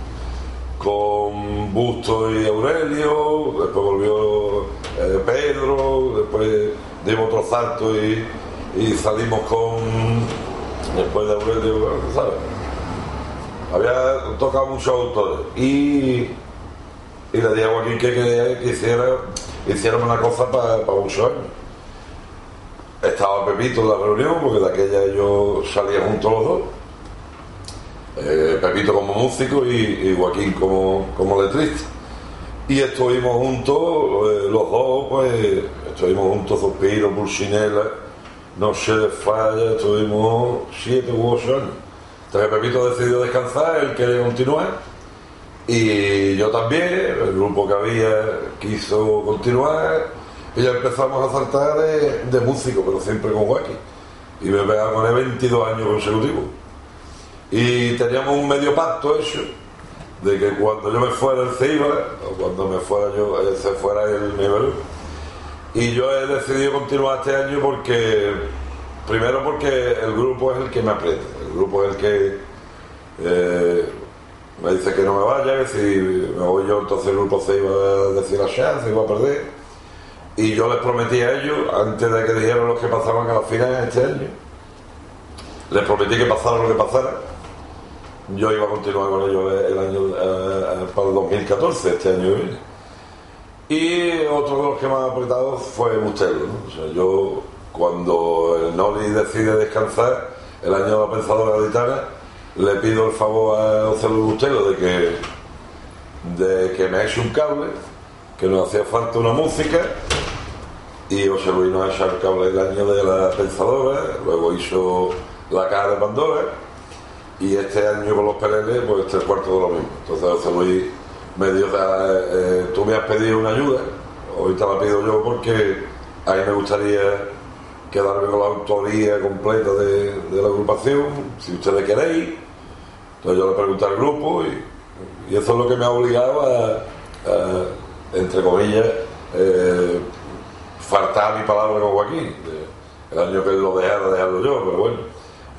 con Busto y Aurelio, después volvió eh, Pedro, después dimos otro salto y, y salimos con, después de Aurelio, ¿sabes? Había tocado muchos autores y, y le dije a Joaquín que quería que hiciera, hiciéramos una cosa para muchos años. Estaba Pepito en la reunión, porque de aquella yo salía juntos los dos. Eh, Pepito como músico y, y Joaquín como, como letrista. Y estuvimos juntos, eh, los dos, pues, estuvimos juntos, Suspiro, Pulsinela, Noche de Falla, estuvimos siete u ocho años. Entonces Pepito decidió descansar, él quería continuar. Y yo también, el grupo que había quiso continuar. Y ya empezamos a saltar de, de músico, pero siempre con Joaquín. Y me pegaba con él 22 años consecutivos. Y teníamos un medio pacto hecho de que cuando yo me fuera él se iba, o cuando me fuera yo, él se fuera iba yo. Y yo he decidido continuar este año porque, primero porque el grupo es el que me aprieta, el grupo es el que eh, me dice que no me vaya, que si me voy yo entonces el grupo se iba a decir la chance, se iba a perder. Y yo les prometí a ellos, antes de que dijeran los que pasaban a la final este año, les prometí que pasara lo que pasara. Yo iba a continuar con ellos el año eh, para el 2014, este año. Y otro de los que han apretado fue Bustelo. yo, cuando Noli decide descansar, el año de la pensadora gaditana, le pido el favor a Luis Bustelo de que, de que me eche un cable, que nos hacía falta una música y José Luis nos echado el cable el año de la pensadora, luego hizo la caja de Pandora y este año con los peleles pues tres cuartos de lo mismo. Entonces José Luis me dio, eh, eh, tú me has pedido una ayuda, ahorita la pido yo porque a mí me gustaría quedarme con la autoría completa de, la agrupación, si ustedes queréis. Entonces yo le pregunté al grupo y, eso es lo que me ha obligado a, entre comillas, eh, faltar mi palabra con Joaquín. El año que él lo dejara, dejarlo yo, pero bueno,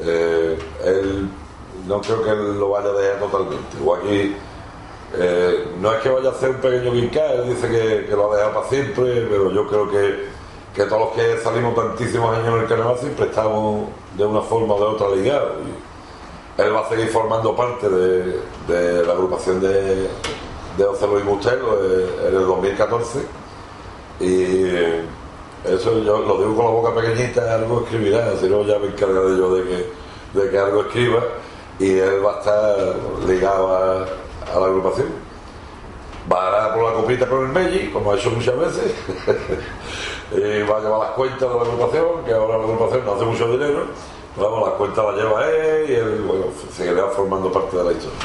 eh, no creo que lo vaya a dejar totalmente. Joaquín eh, no es que vaya a hacer un pequeño guincar, él dice que, lo ha dejado para siempre, pero yo creo que, que, todos los que salimos tantísimos años en el carnaval siempre estamos de una forma o de otra ligados. Él va a seguir formando parte de, de la agrupación de, de José Luis Bustelo en el 2014. Y eso yo lo digo con la boca pequeñita, algo escribirá, si no ya me encargaré yo de que, de que algo escriba y él va a estar ligado a, la agrupación. Va a por la copita por el Melli, como ha hecho muchas veces, va a llevar las cuentas de la agrupación, que ahora la agrupación no hace mucho dinero, vamos, las cuentas las lleva él y él bueno, seguirá formando parte de la historia.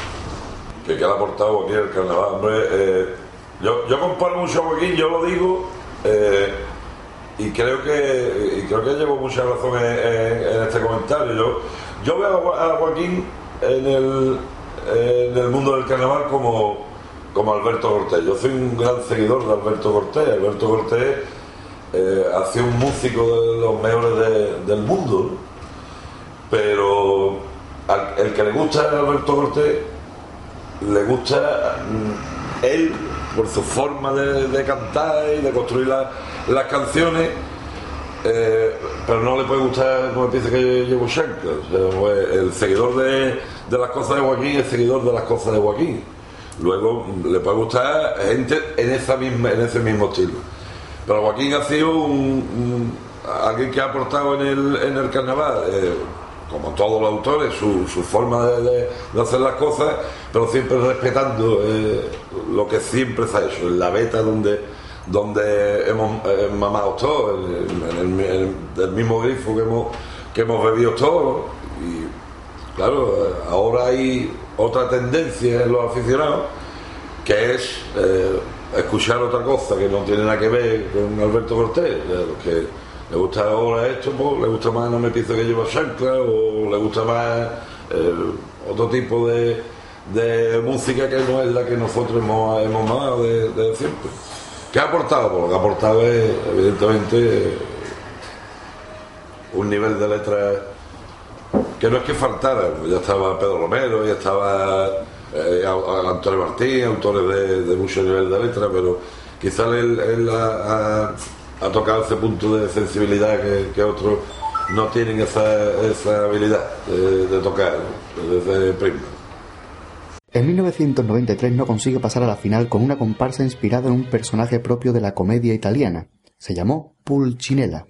Que, que ha aportado aquí el carnaval. Hombre, eh, yo, yo comparo mucho a Joaquín, yo lo digo, eh, y creo que creo que llevo mucha razón en, en este comentario. Yo, yo veo a Joaquín en el, en el mundo del carnaval como, como Alberto Cortés. Yo soy un gran seguidor de Alberto Cortés. Alberto Cortés eh, ha sido un músico de los mejores de, del mundo, pero al, el que le gusta a Alberto Cortés le gusta mm, él por su forma de, de, cantar y de construir la, las canciones. Eh, pero no le puede gustar como piensa que llevo Shanka. O sea, pues, el seguidor de, de, las cosas de Joaquín es seguidor de las cosas de Joaquín. Luego le puede gustar gente en, esa misma, en ese mismo estilo. Pero Joaquín ha sido un, un, alguien que ha aportado en el, en el carnaval. Eh, como todos los autores, su, su forma de, de- de hacer las cosas, pero siempre respetando eh, lo que siempre se ha hecho, en la beta donde, donde hemos eh, mamado todos, el, el mismo grifo que hemos, que hemos bebido todos. Y claro, ahora hay otra tendencia en los aficionados que es eh, escuchar otra cosa que no tiene nada que ver con Alberto Cortés. eh, Los que le gusta ahora esto, pues, le gusta más No me pienso que lleva chancla, o le gusta más otro tipo de, de música que no es la que nosotros hemos, hemos amado de, de siempre. ¿Qué ha aportado? Pues lo que ha aportado es, evidentemente, un nivel de letra que no es que faltara, pues ya estaba Pedro Romero, ya estaba eh, Antonio Martín, autores de, de mucho nivel de letra, pero quizás él, ha, tocado ese punto de sensibilidad que, que otros no tienen esa, esa habilidad de, de tocar ¿no? desde prima. En 1993 no consigue pasar a la final con una comparsa inspirada en un personaje propio de la comedia italiana. Se llamó Pulcinella.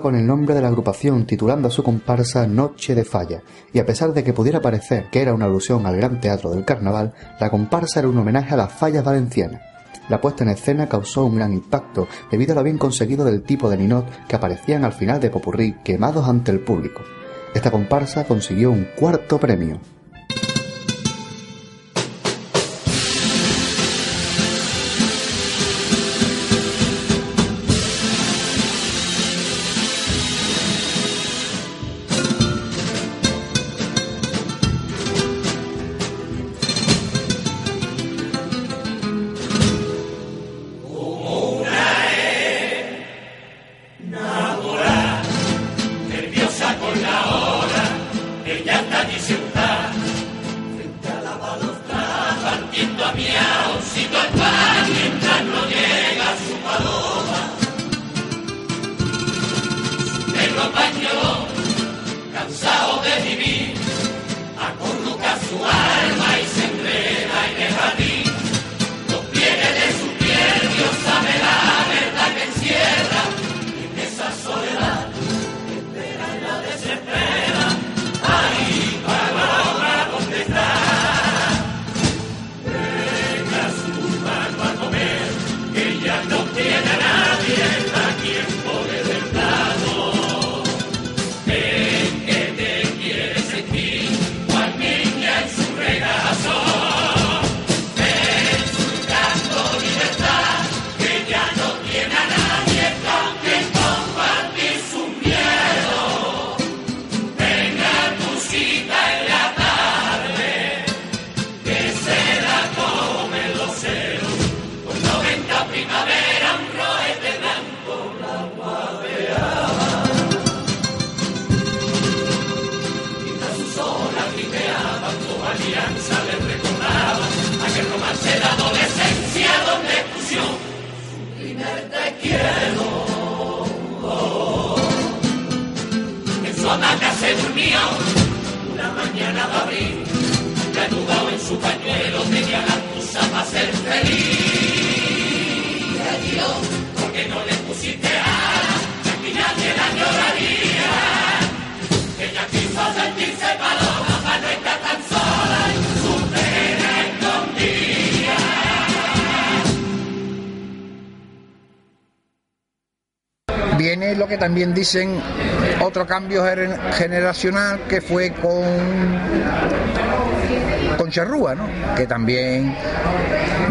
Con el nombre de la agrupación, titulando a su comparsa Noche de Falla, y a pesar de que pudiera parecer que era una alusión al gran teatro del carnaval, la comparsa era un homenaje a las fallas valencianas. La puesta en escena causó un gran impacto debido a lo bien conseguido del tipo de ninot que aparecían al final de Popurrí quemados ante el público. Esta comparsa consiguió un cuarto premio. Dicen otro cambio gener- generacional que fue con con Charrúa, ¿no? que también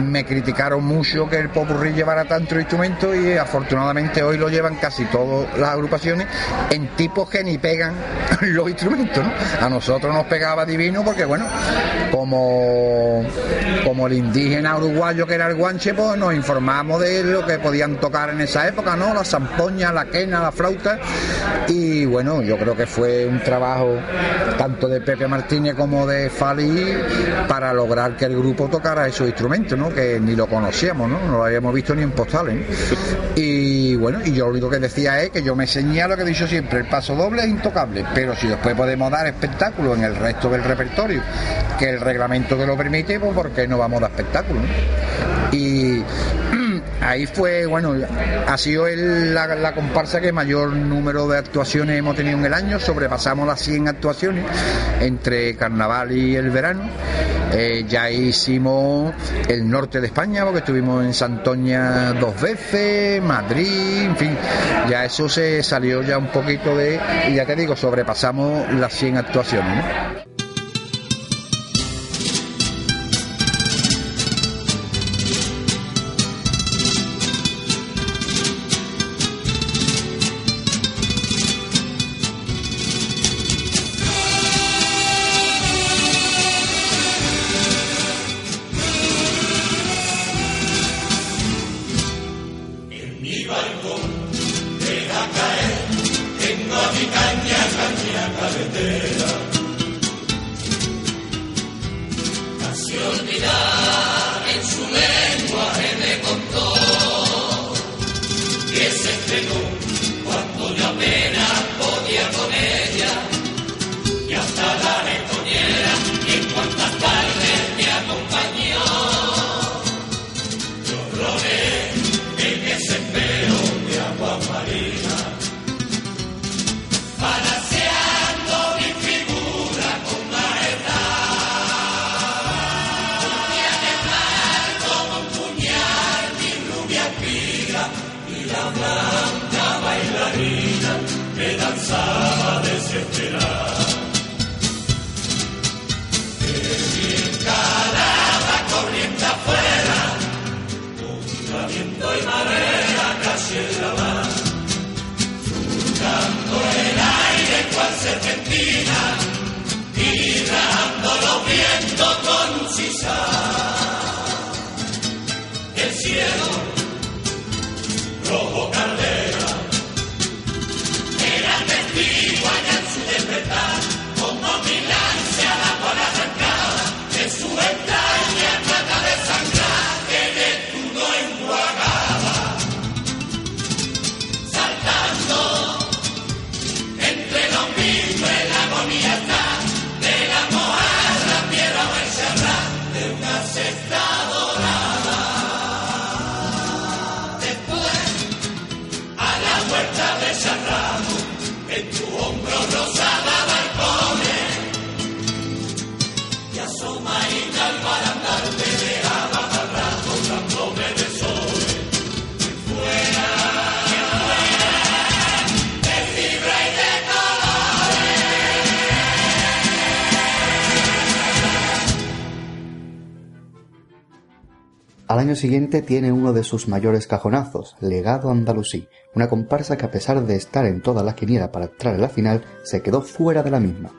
me criticaron mucho que el popurrí llevara tantos instrumentos y afortunadamente hoy lo llevan casi todas las agrupaciones en tipos que ni pegan los instrumentos. A nosotros nos pegaba divino porque, bueno, como, como el indígena uruguayo que era el guanche, pues nos informamos de lo que podían tocar en esa época, ¿no? La zampoña, la quena, la flauta. Y bueno, yo creo que fue un trabajo tanto de Pepe Martínez como de Fali para lograr que el grupo tocara esos instrumentos, ¿no? Que ni lo conocíamos, ¿no? No lo habíamos visto ni en postales. Y bueno, y yo lo único que decía es que yo me enseñé lo que he dicho siempre, el paso doble es intocable, pero si después podemos dar espectáculo en el resto del repertorio, que el reglamento que lo permite, pues ¿por qué no vamos a espectáculo? Y ahí fue, bueno, ha sido la, comparsa que mayor número de actuaciones hemos tenido en el año, sobrepasamos las 100 actuaciones entre carnaval y el verano. Eh, ya hicimos el norte de España, porque estuvimos en Santoña dos veces, Madrid, en fin, ya eso se salió ya un poquito de, y ya te digo, sobrepasamos las 100 actuaciones. Siguiente tiene uno de sus mayores cajonazos, Legado Andalusí, una comparsa que a pesar de estar en toda la quiniela para entrar en la final, se quedó fuera de la misma.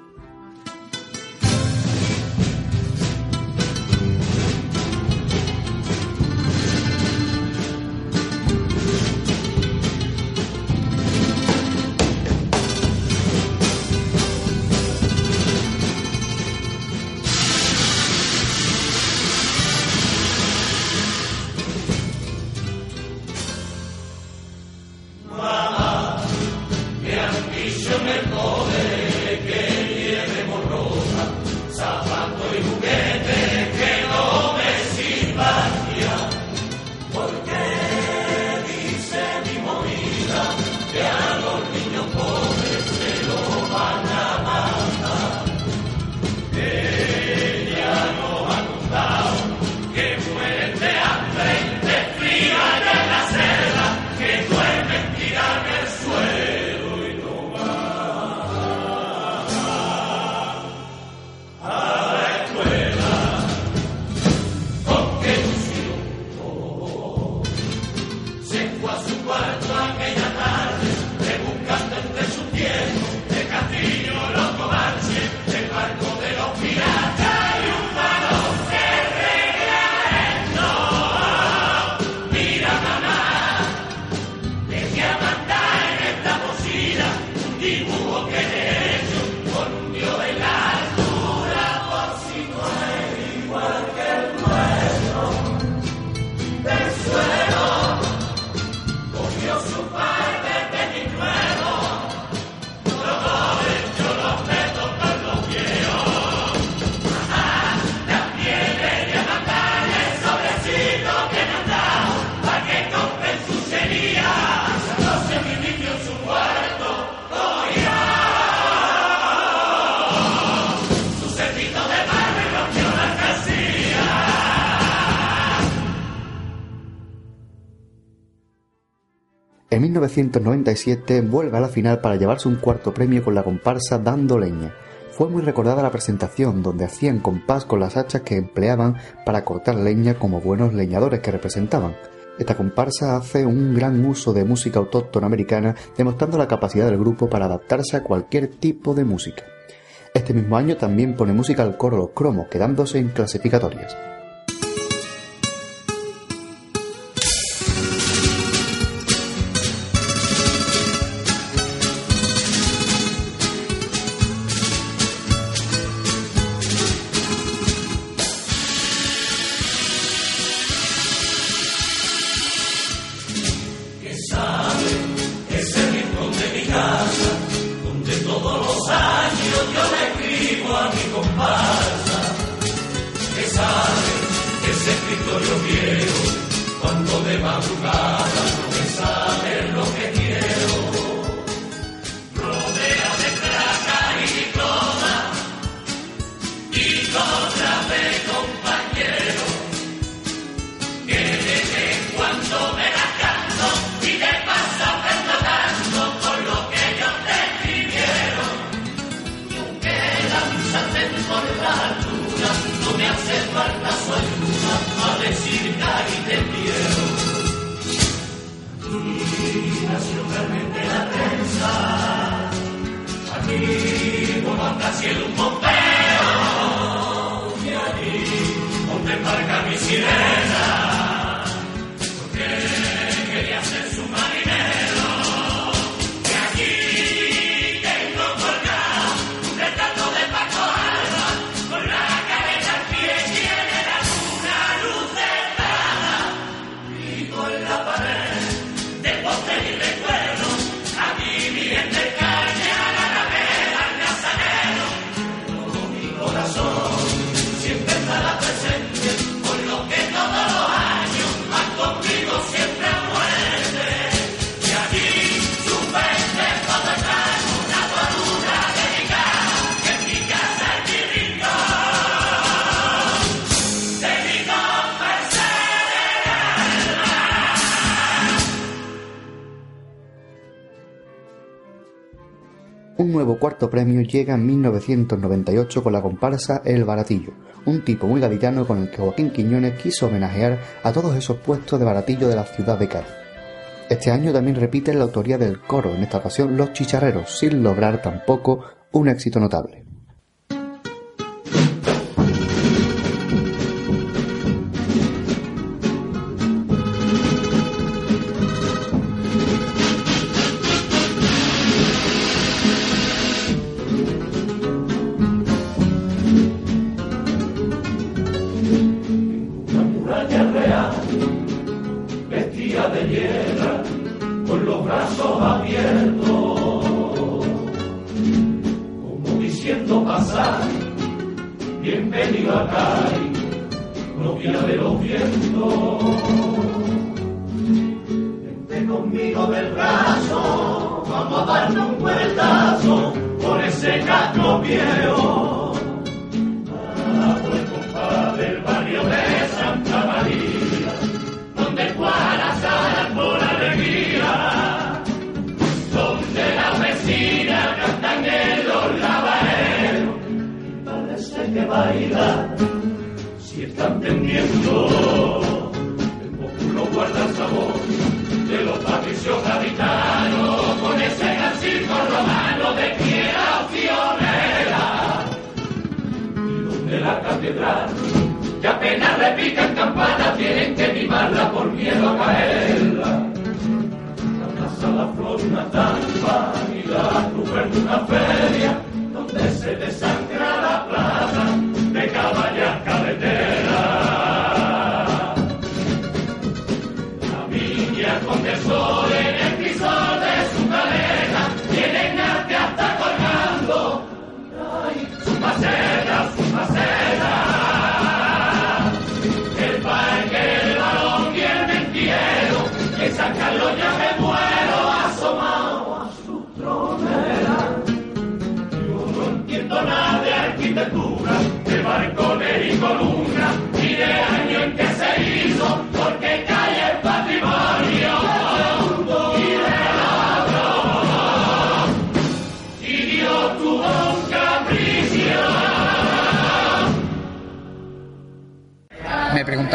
1997 vuelve a la final para llevarse un cuarto premio con la comparsa Dando Leña. Fue muy recordada la presentación, donde hacían compás con las hachas que empleaban para cortar leña como buenos leñadores que representaban. Esta comparsa hace un gran uso de música autóctona americana, demostrando la capacidad del grupo para adaptarse a cualquier tipo de música. Este mismo año también pone música al coro Los Cromos, quedándose en clasificatorias. Llega en 1998 con la comparsa El Baratillo, un tipo muy gaditano con el que Joaquín Quiñones quiso homenajear a todos esos puestos de baratillo de la ciudad de Cádiz. Este año también repite la autoría del coro, en esta ocasión Los Chicharreros, sin lograr tampoco un éxito notable. Si están tendiendo. El módulo guarda el sabor de los patricios gaditanos, con ese gancito romano de piedra pionera de la catedral, que apenas repican campanas, tienen que mimarla por miedo a caerla. La casa, la flor, una trampa y la una feria, donde se desangra la plaza de caballas carreteras. Viña con sol en el crisol de su cadena, tienen arte hasta colgando. Ay, su maceta,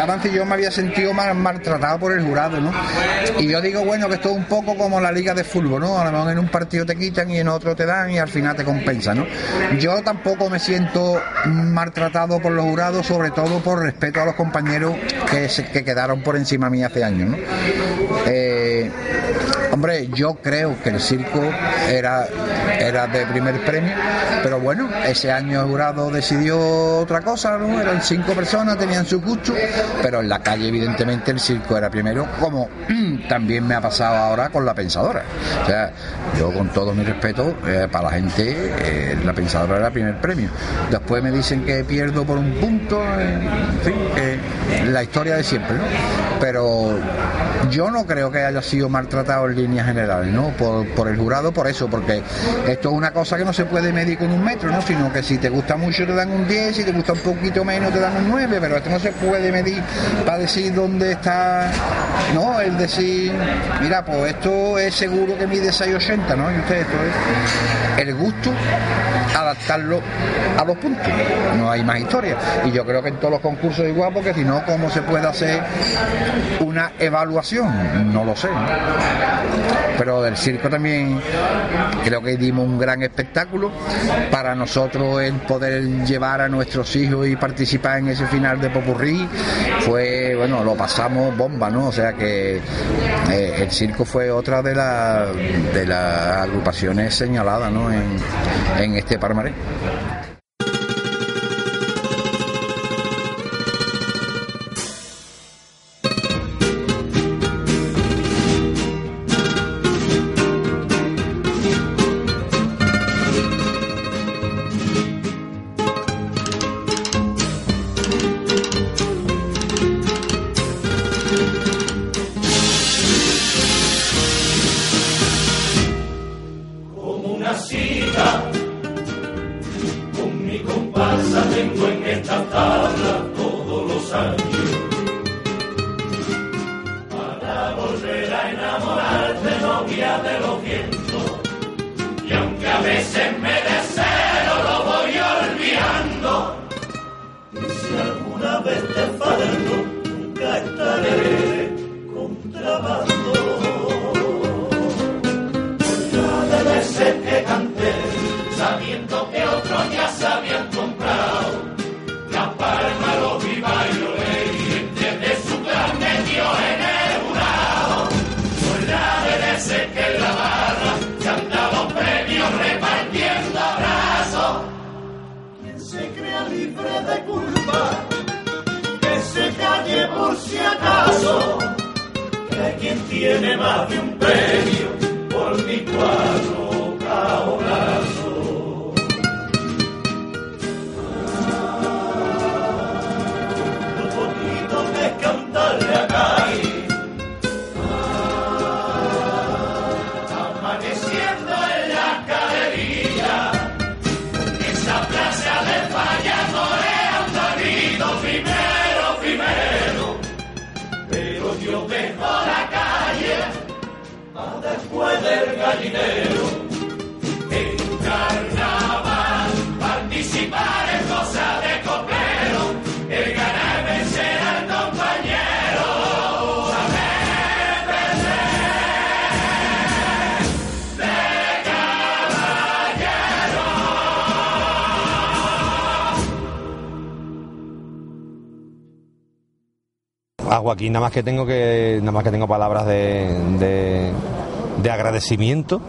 Aranci yo me había sentido mal, maltratado por el jurado, ¿no? Y yo digo, bueno, que esto es un poco como la liga de fútbol, ¿no? A lo mejor en un partido te quitan y en otro te dan y al final te compensan, ¿no? Yo tampoco me siento maltratado por los jurados, sobre todo por respeto a los compañeros que, que quedaron por encima mí hace años. Eh, Hombre, yo creo que el circo era, era de primer premio, pero bueno, ese año el jurado decidió otra cosa, ¿no? Eran cinco personas, tenían su gusto, pero en la calle evidentemente el circo era primero, como también me ha pasado ahora con la pensadora. O sea, yo con todo mi respeto, eh, para la gente, eh, la pensadora era primer premio. Después me dicen que pierdo por un punto, eh, en fin, la historia de siempre, ¿no? Pero yo no creo que haya sido maltratado en líneas generales, ¿no? Por, por el jurado, por eso, porque esto es una cosa que no se puede medir con un metro, ¿no? Sino que si te gusta mucho te dan un 10, si te gusta un poquito menos te dan un 9, pero esto no se puede medir para decir dónde está, ¿no? El decir, mira, pues esto es seguro que mide 6,80, ¿no? Y usted, esto es el gusto, adaptarlo a los puntos, no hay más historia. Y yo creo que en todos los concursos igual, porque si no, ¿cómo se puede hacer una evaluación? No lo sé. Pero del circo también creo que dimos un gran espectáculo. Para nosotros el poder llevar a nuestros hijos y participar en ese final de Popurrí fue, bueno, lo pasamos bomba, ¿no? O sea que eh, el circo fue otra de, la- de las agrupaciones señaladas, ¿no? En, en este Parmaré. Se crea libre de culpa, que se calle por si acaso. Que quien tiene más de un premio por mi cuadro A Joaquín nada más que tengo que nada más que tengo palabras de, de agradecimiento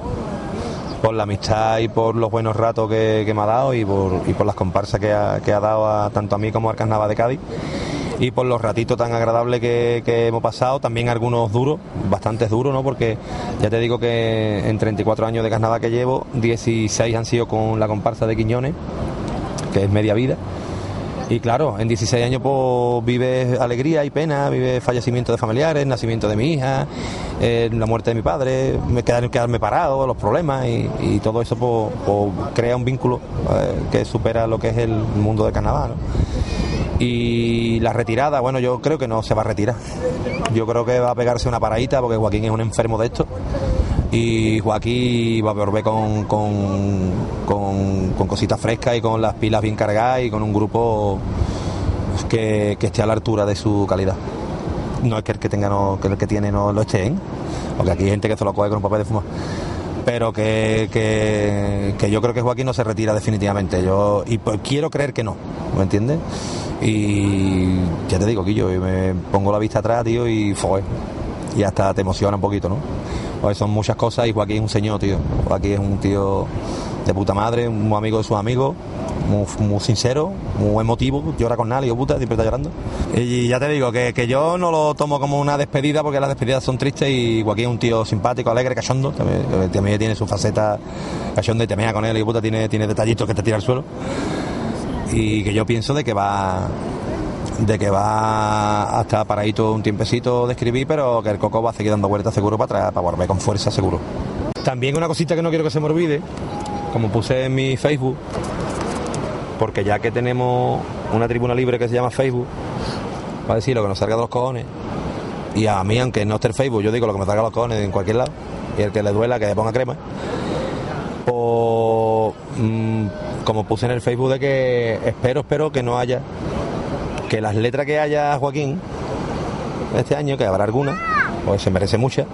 por la amistad y por los buenos ratos que, me ha dado y por, y por las comparsas que ha, dado a, tanto a mí como al Carnaval de Cádiz y por los ratitos tan agradables que, hemos pasado, también algunos duros, bastantes duros, ¿no? Porque ya te digo que en 34 años de carnaval que llevo, 16 han sido con la comparsa de Quiñones, que es media vida. Y claro, en 16 años pues vives alegría y pena, vives fallecimiento de familiares, nacimiento de mi hija, eh, la muerte de mi padre, me quedar, quedarme parado, los problemas y, todo eso pues, pues, crea un vínculo eh, que supera lo que es el mundo del carnaval. Y la retirada, bueno, yo creo que no se va a retirar. Yo creo que va a pegarse una paradita porque Joaquín es un enfermo de esto. Y Joaquín va a volver con, con, con cositas frescas y con las pilas bien cargadas y con un grupo que, que esté a la altura de su calidad. No es que el que tenga no, que el que tiene no lo esté, ¿eh? porque aquí hay gente que se lo coge con un papel de fumar. Pero que, que, yo creo que Joaquín no se retira definitivamente. Yo y pues quiero creer que no, ¿me entiendes? Y ya te digo, Guillo, me pongo la vista atrás, tío, y fue. Y hasta te emociona un poquito, ¿no? Pues son muchas cosas y Joaquín es un señor, tío. Joaquín es un tío de puta madre, un amigo de sus amigos, muy, sincero, muy emotivo, llora con nadie, puta, siempre está llorando. Y ya te digo que, que yo no lo tomo como una despedida porque las despedidas son tristes y Joaquín es un tío simpático, alegre, cachondo, también, también tiene su faceta cachondo y te mea con él y puta, tiene, tiene detallitos que te tira al suelo. Y que yo pienso de que va de que va a estar paradito un tiempecito de escribir, pero que el coco va a seguir dando vueltas seguro para atrás, para volver con fuerza seguro. También una cosita que no quiero que se me olvide, como puse en mi Facebook, porque ya que tenemos una tribuna libre que se llama Facebook, va a decir lo que nos salga de los cojones. Y a mí, aunque no esté el Facebook, yo digo lo que me salga de los cojones en cualquier lado. Y el que le duela, que le ponga crema. Pues, mm, como puse en el Facebook de que espero, espero que no haya, que las letras que haya Joaquín este año, que habrá algunas, pues se merece muchas,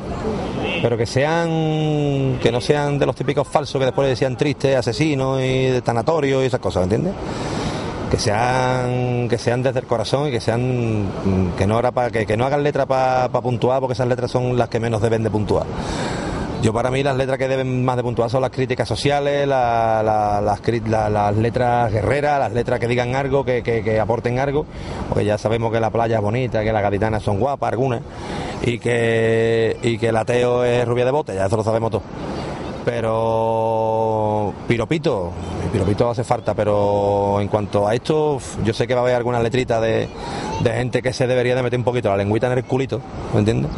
pero que sean que no sean de los típicos falsos que después decían tristes, asesinos y de tanatorio y esas cosas, ¿me entiendes? Que sean que sean desde el corazón y que sean que no era para que, que no hagan letras para puntuar porque esas letras son las que menos deben de puntuar. Yo para mí las letras que deben más de puntuar son las críticas sociales, la- la- las, letras guerreras, las letras que digan algo, que aporten algo, porque ya sabemos que la playa es bonita, que las gaditanas son guapas algunas, y que, y que el ateo es rubia de bote, ya eso lo sabemos todos. Pero piropito, piropito hace falta, pero en cuanto a esto, yo sé que va a haber algunas letritas de, de gente que se debería de meter un poquito la lengüita en el culito, ¿me entiendes?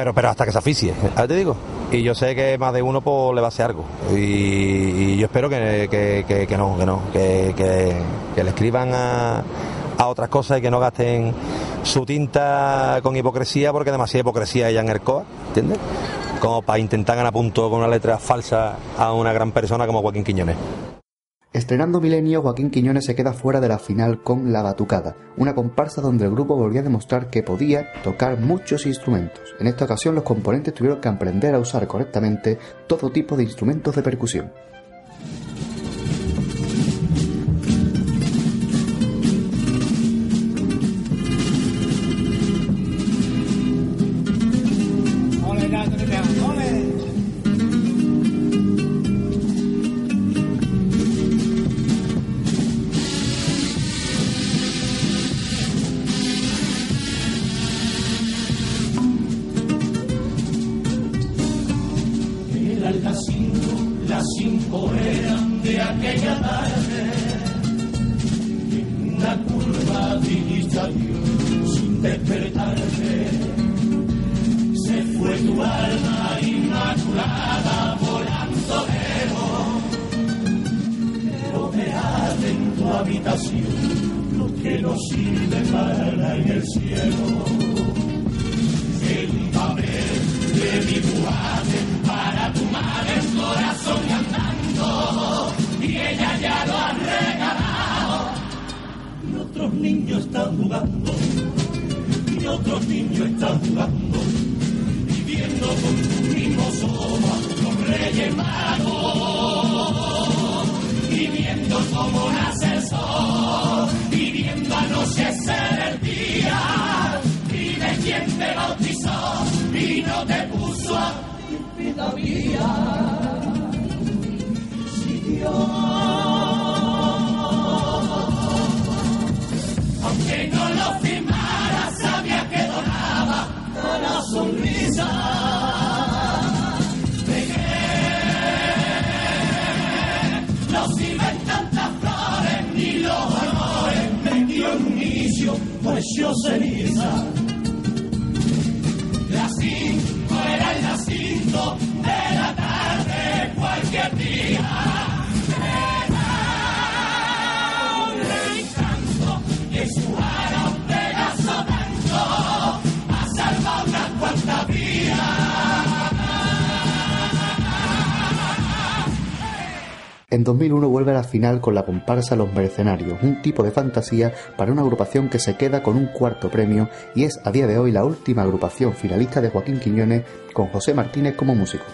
Pero, pero hasta que se aficie, ¿sabes te digo? Y yo sé que más de uno pues, le va a hacer algo. Y, yo espero que, que- no, que no, que, le escriban a, a otras cosas y que no gasten su tinta con hipocresía, porque demasiada hipocresía hay en el COA, ¿entiendes? Como para intentar ganar punto con una letra falsa a una gran persona como Joaquín Quiñones. Estrenando Milenio, Joaquín Quiñones se queda fuera de la final con La Batucada, una comparsa donde el grupo volvía a demostrar que podía tocar muchos instrumentos. En esta ocasión los componentes tuvieron que aprender a usar correctamente todo tipo de instrumentos de percusión. 2001 vuelve a la final con la comparsa Los Mercenarios, un tipo de fantasía para una agrupación que se queda con un cuarto premio y es a día de hoy la última agrupación finalista de Joaquín Quiñones con José Martínez como músico.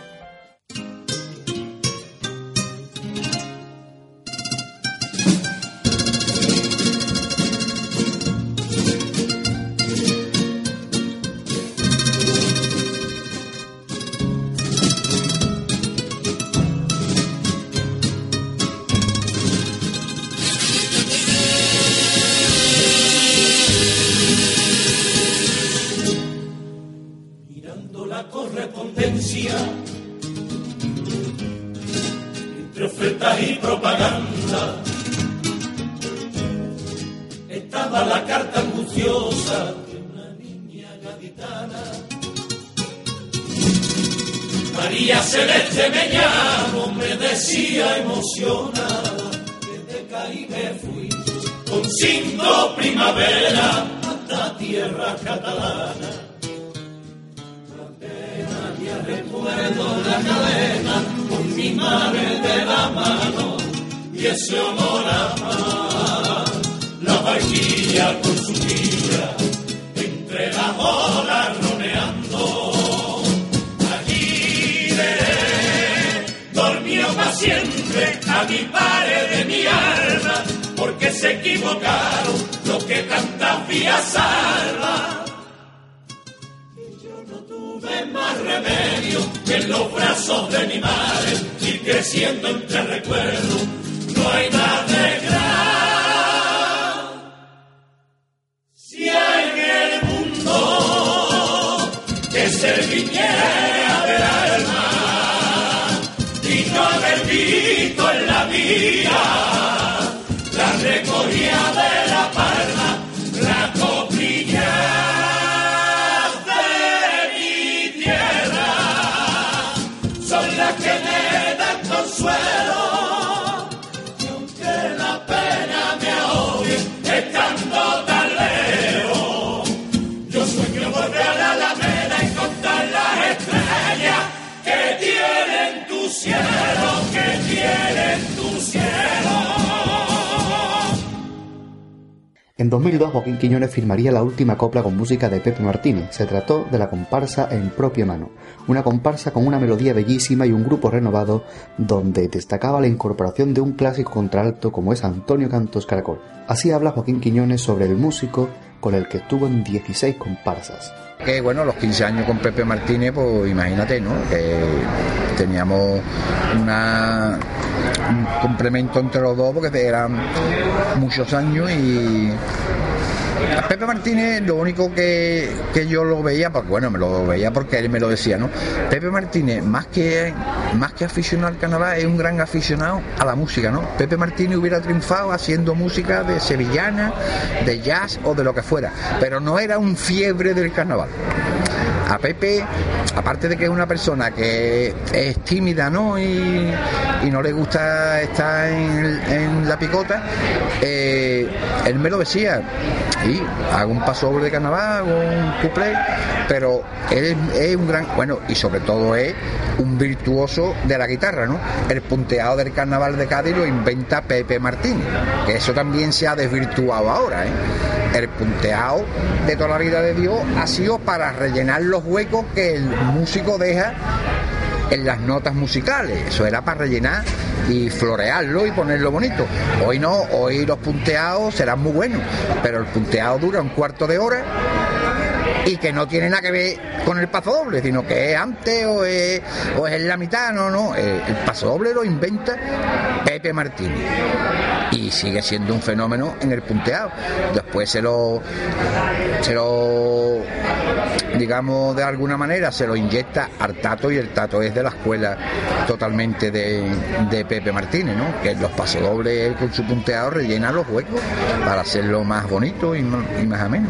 Se equivocaron los que tantas vías salvan tuve más remedio que en los brazos de mi madre y creciendo entre recuerdos. No hay más de En 2002 Joaquín Quiñones firmaría la última copla con música de Pepe Martínez. Se trató de la comparsa En propia mano, una comparsa con una melodía bellísima y un grupo renovado donde destacaba la incorporación de un clásico contralto como es Antonio Cantos Caracol. Así habla Joaquín Quiñones sobre el músico con el que estuvo en 16 comparsas. Que bueno, los 15 años con Pepe Martínez, pues imagínate, ¿no? Que teníamos una, un complemento entre los dos porque eran muchos años y Pepe Martínez lo único que, que yo lo veía, pues bueno, me lo veía porque él me lo decía, ¿no? Pepe Martínez, más que, más que aficionado al carnaval, es un gran aficionado a la música, ¿no? Pepe Martínez hubiera triunfado haciendo música de sevillana, de jazz o de lo que fuera, pero no era un fiebre del carnaval. A Pepe, aparte de que es una persona que es tímida, ¿no? Y, no le gusta estar en, la picota, eh, él me lo decía, y hago un paso de carnaval, un cuplé, pero él es, un gran, bueno, y sobre todo es un virtuoso de la guitarra, ¿no? El punteado del carnaval de Cádiz lo inventa Pepe Martín, que eso también se ha desvirtuado ahora, ¿eh? El punteado de toda la vida de Dios ha sido para rellenar los huecos que el músico deja en las notas musicales. Eso era para rellenar y florearlo y ponerlo bonito. Hoy no, hoy los punteados serán muy buenos, pero el punteado dura un cuarto de hora y que no tiene nada que ver con el paso doble, sino que es antes o es, o es en la mitad, no, no. Eh, El paso doble lo inventa Pepe Martínez y sigue siendo un fenómeno en el punteado. Después se lo, se lo, digamos de alguna manera, se lo inyecta al Tato y el Tato es de la escuela totalmente de, de Pepe Martínez, ¿no? Que los pasodobles con su punteado rellena los huecos para hacerlo más bonito y más, y más ameno.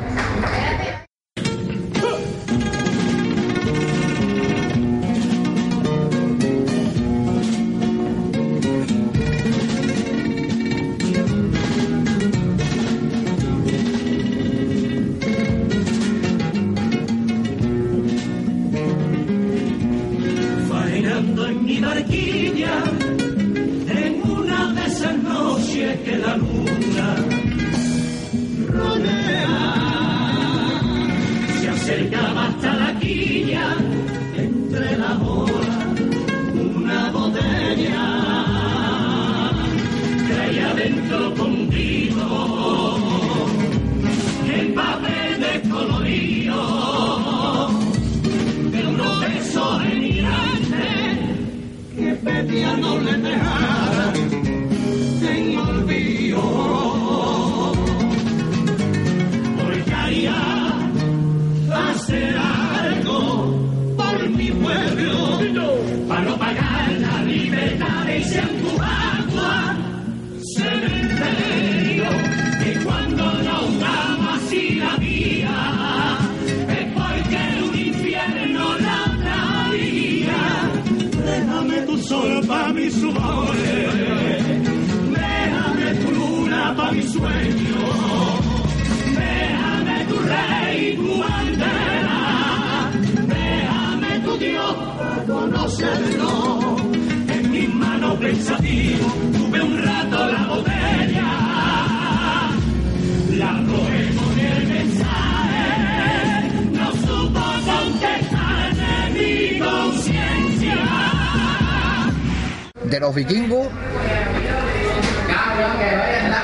Los vikingos.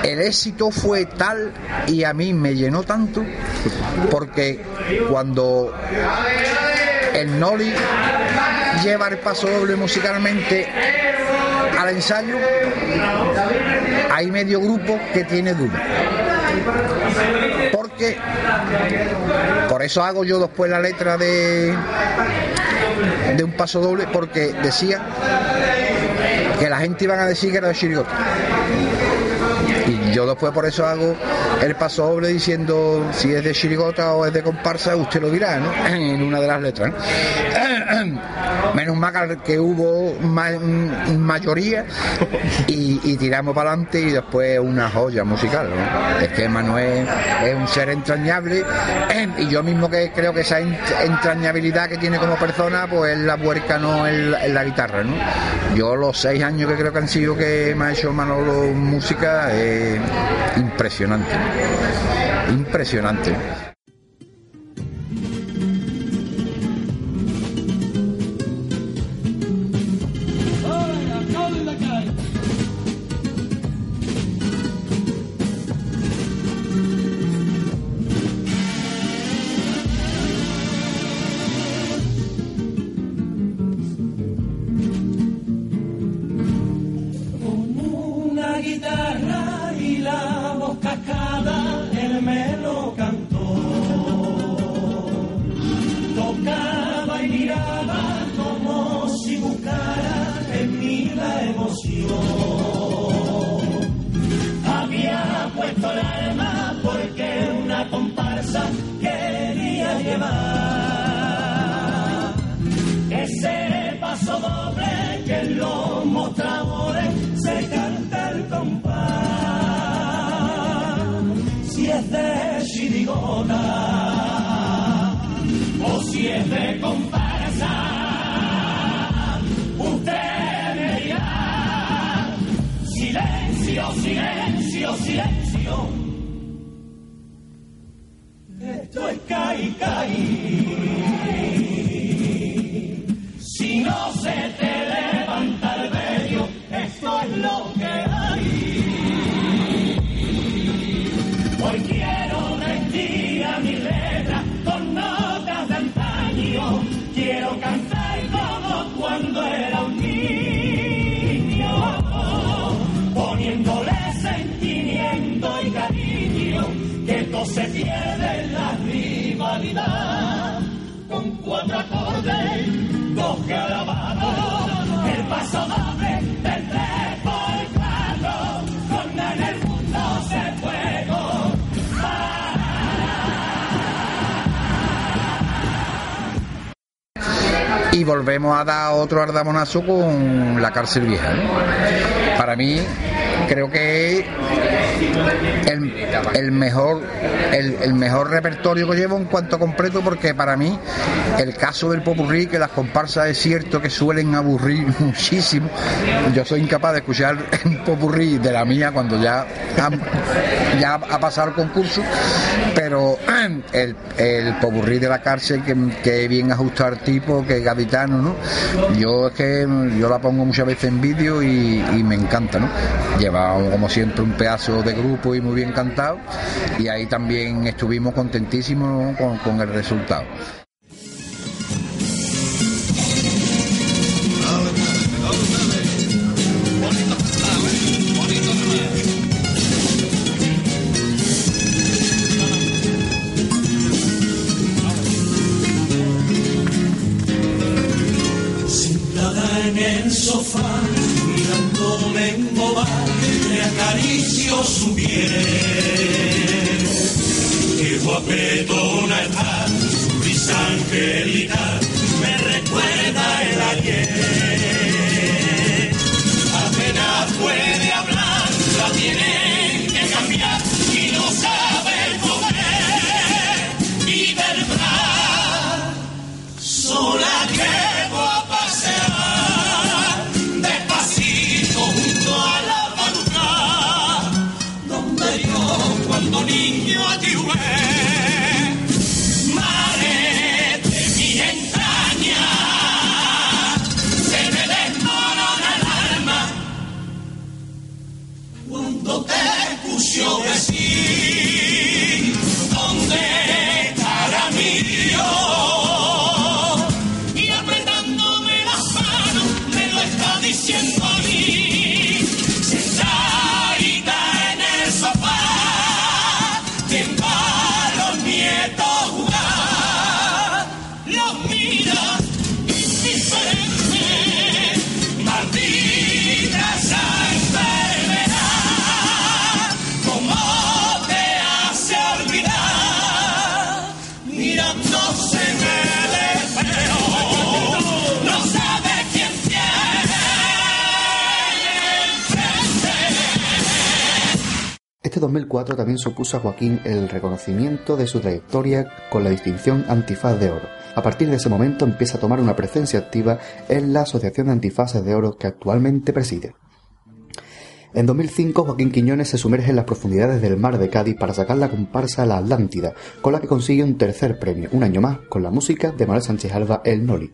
El éxito fue tal y a mí me llenó tanto porque cuando el Noli lleva el paso doble musicalmente al ensayo hay medio grupo que tiene duda porque por eso hago yo después la letra de de un paso doble porque decía que la gente iban a decir que era de chirigota. Yo después por eso hago el paso doble diciendo si es de chirigota o es de comparsa, usted lo dirá, ¿no? En una de las letras. ¿no? Menos mal que hubo ma- mayoría y, y tiramos para adelante y después una joya musical. ¿no? Es que Manuel es un ser entrañable y yo mismo que creo que esa ent- entrañabilidad que tiene como persona pues es la puerca, no en la, guitarra. ¿no? Yo los seis años que creo que han sido que me ha hecho Manolo música es impresionante. Impresionante. Paso doble que en los mostradores se canta el compás. Si es de chirigota o si es de comparsa, usted me dirá. Silencio, silencio, silencio. Esto es caí, caí. Si ¡Vente! Y volvemos a dar otro ardamonazo con la cárcel vieja. ¿no? Para mí, creo que el, el mejor el, el mejor repertorio que llevo en cuanto completo porque para mí el caso del popurrí que las comparsas es cierto que suelen aburrir muchísimo yo soy incapaz de escuchar un popurrí de la mía cuando ya ha, ya ha pasado el concurso pero el, el popurrí de la cárcel que, que bien ajustado al tipo que es yo es que yo la pongo muchas veces en vídeo y, me encanta ¿no? lleva como siempre un pedazo de grupo y muy bien cantado y ahí también estuvimos contentísimos con el resultado. Acaricio su piel. Qué guapetona está, su risa bendiciones Este 2004 también supuso a Joaquín el reconocimiento de su trayectoria con la distinción Antifaz de Oro. A partir de ese momento empieza a tomar una presencia activa en la Asociación de Antifaces de Oro que actualmente preside. En 2005, Joaquín Quiñones se sumerge en las profundidades del mar de Cádiz para sacar la comparsa La Atlántida, con la que consigue un tercer premio, un año más, con la música de Manuel Sánchez Alba, El Noli.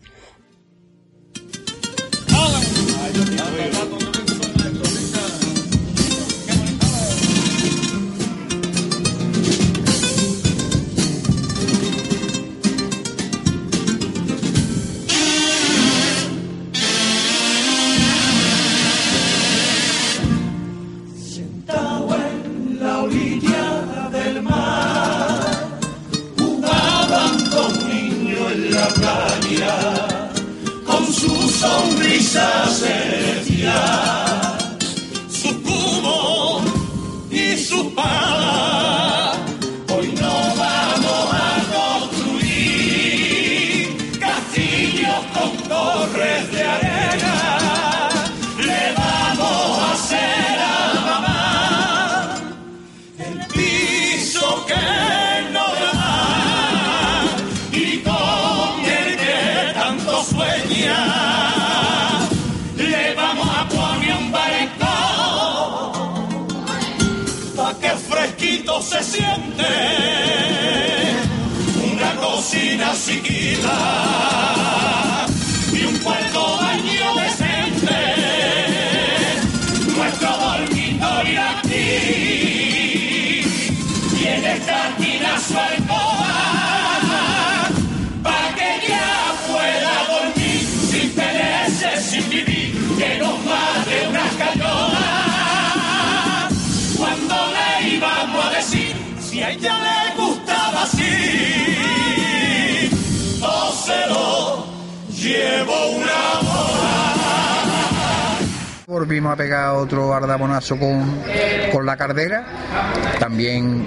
Se siente una cocina chiquita así, no se lo llevo una Volvimos a pegar otro ardabonazo con, con la cardera. También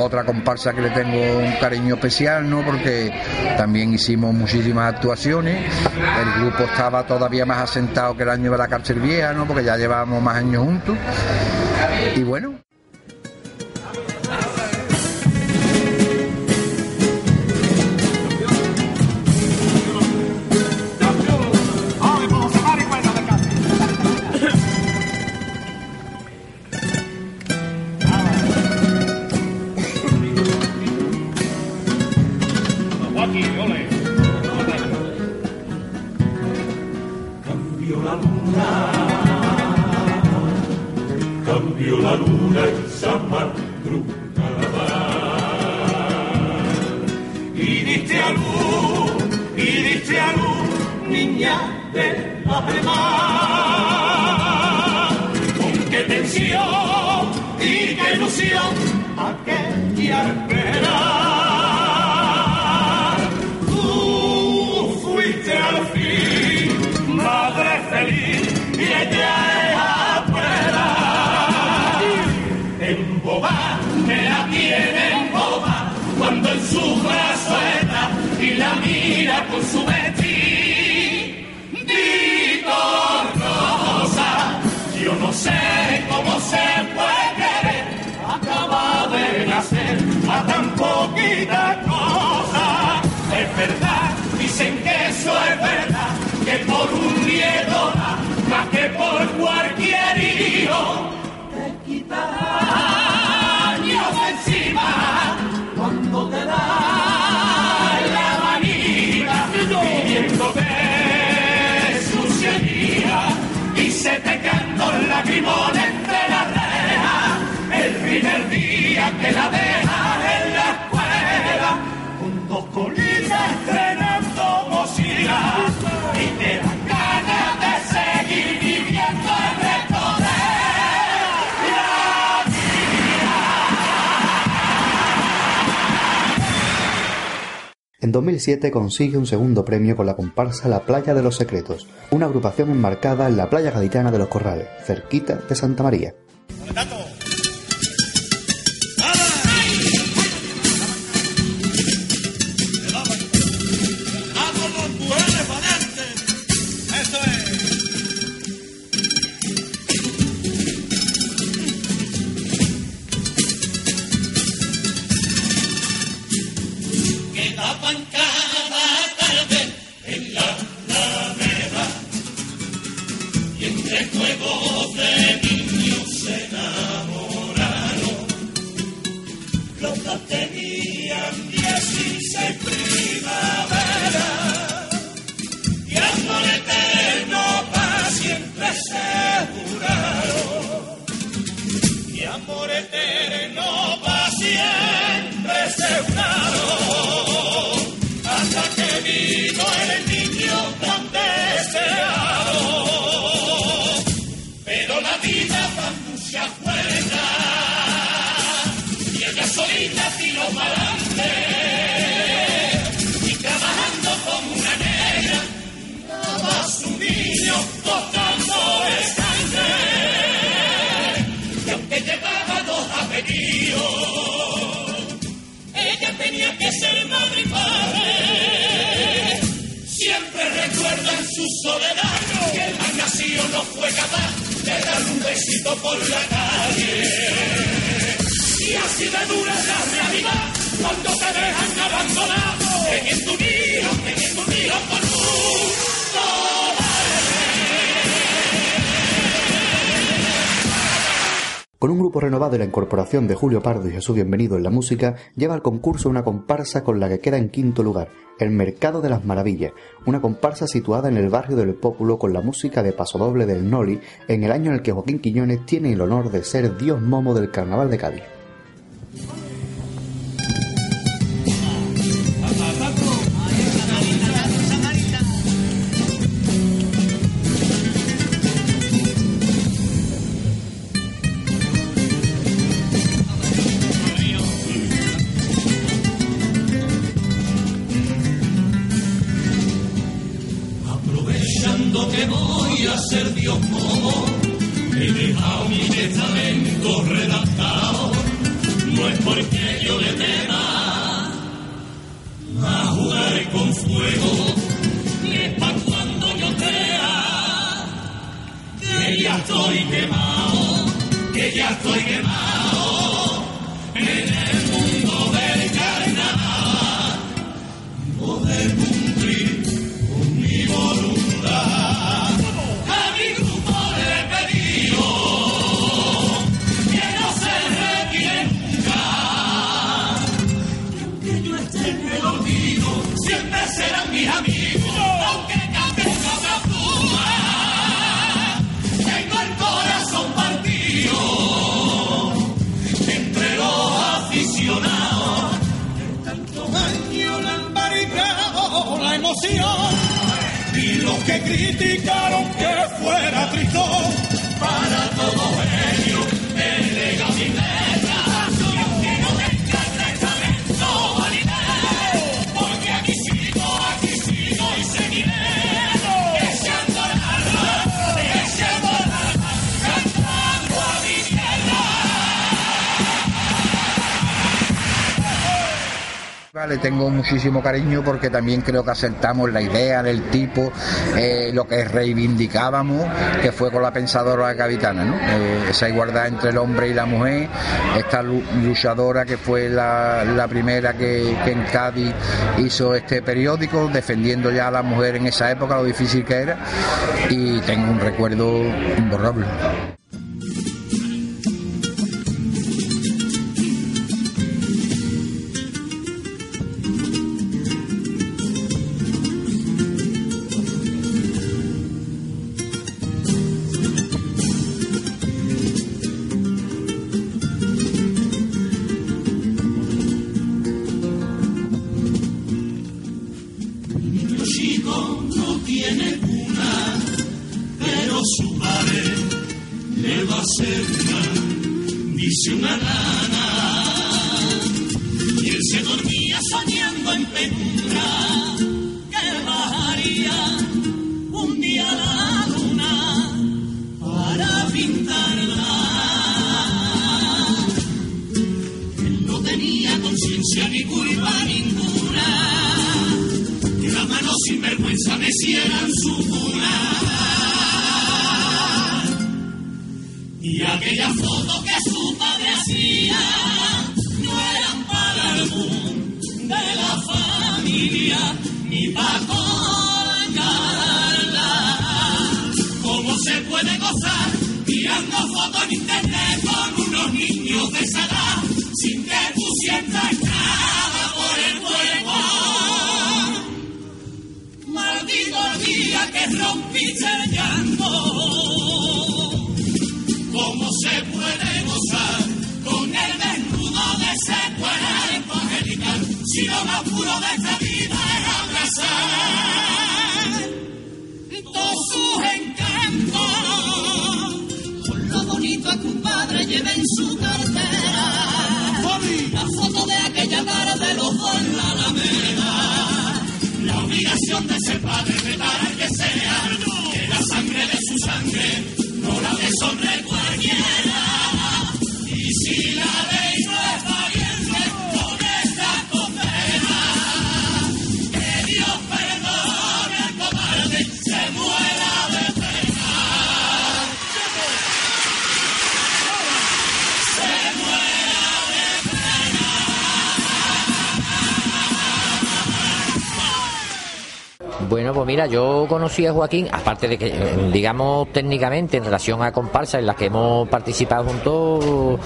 otra comparsa que le tengo un cariño especial, ¿no? Porque también hicimos muchísimas actuaciones. El grupo estaba todavía más asentado que el año de la cárcel vieja, ¿no? Porque ya llevábamos más años juntos. Y bueno, cambio la luna esa madrugada. Y diste a luz, y diste a luz, niña de la Con qué tensión y qué ilusión aquella espera. Mira con su vestido rosa. Yo no sé cómo se puede querer, acaba de nacer a tan poquita cosa. Es verdad, dicen que eso es verdad, que por un miedo más que por cualquier hijo, te quitará años encima cuando te da se te caen dos lagrimones entre las rejas el primer día que la dejas En 2007 consigue un segundo premio con la comparsa La Playa de los Secretos, una agrupación enmarcada en la playa gaditana de los Corrales, cerquita de Santa María. ¡Vamos Con un grupo renovado y la incorporación de Julio Pardo y Jesús Bienvenido en la música, lleva al concurso una comparsa con la que queda en quinto lugar, El Mercado de las Maravillas, una comparsa situada en el barrio del Pópulo con la música de Pasodoble del Noli, en el año en el que Joaquín Quiñones tiene el honor de ser Dios Momo del Carnaval de Cádiz. Cariño porque también creo que aceptamos la idea del tipo, eh, lo que reivindicábamos, que fue con la pensadora gaditana, ¿no? Eh, esa igualdad entre el hombre y la mujer, esta lu- luchadora que fue la, la primera que, que en Cádiz hizo este periódico, defendiendo ya a la mujer en esa época, lo difícil que era, y tengo un recuerdo imborrable. Lo más puro de esta vida es abrazar todos sus encantos. Por lo bonito que un padre lleva en su cartera. La foto de aquella tarde, los dos en la alameda. La obligación de ser padre retar al que sea, que la sangre de su sangre no la deshonre cualquiera. Bueno, pues mira, yo conocí a Joaquín, aparte de que, eh, digamos, técnicamente en relación a comparsas en las que hemos participado juntos,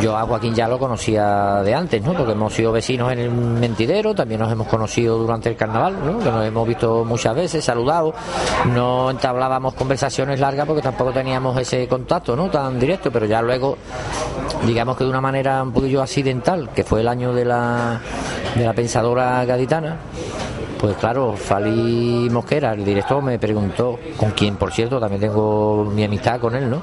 yo a Joaquín ya lo conocía de antes, ¿no? Porque hemos sido vecinos en el Mentidero, también nos hemos conocido durante el carnaval, ¿no? Que nos hemos visto muchas veces, saludado, no entablábamos conversaciones largas porque tampoco teníamos ese contacto, ¿no? Tan directo, pero ya luego, digamos que de una manera un poquillo accidental, que fue el año de la, de la pensadora gaditana, pues claro, Fali Mosquera, el director, me preguntó, con quien por cierto también tengo mi amistad con él, ¿no?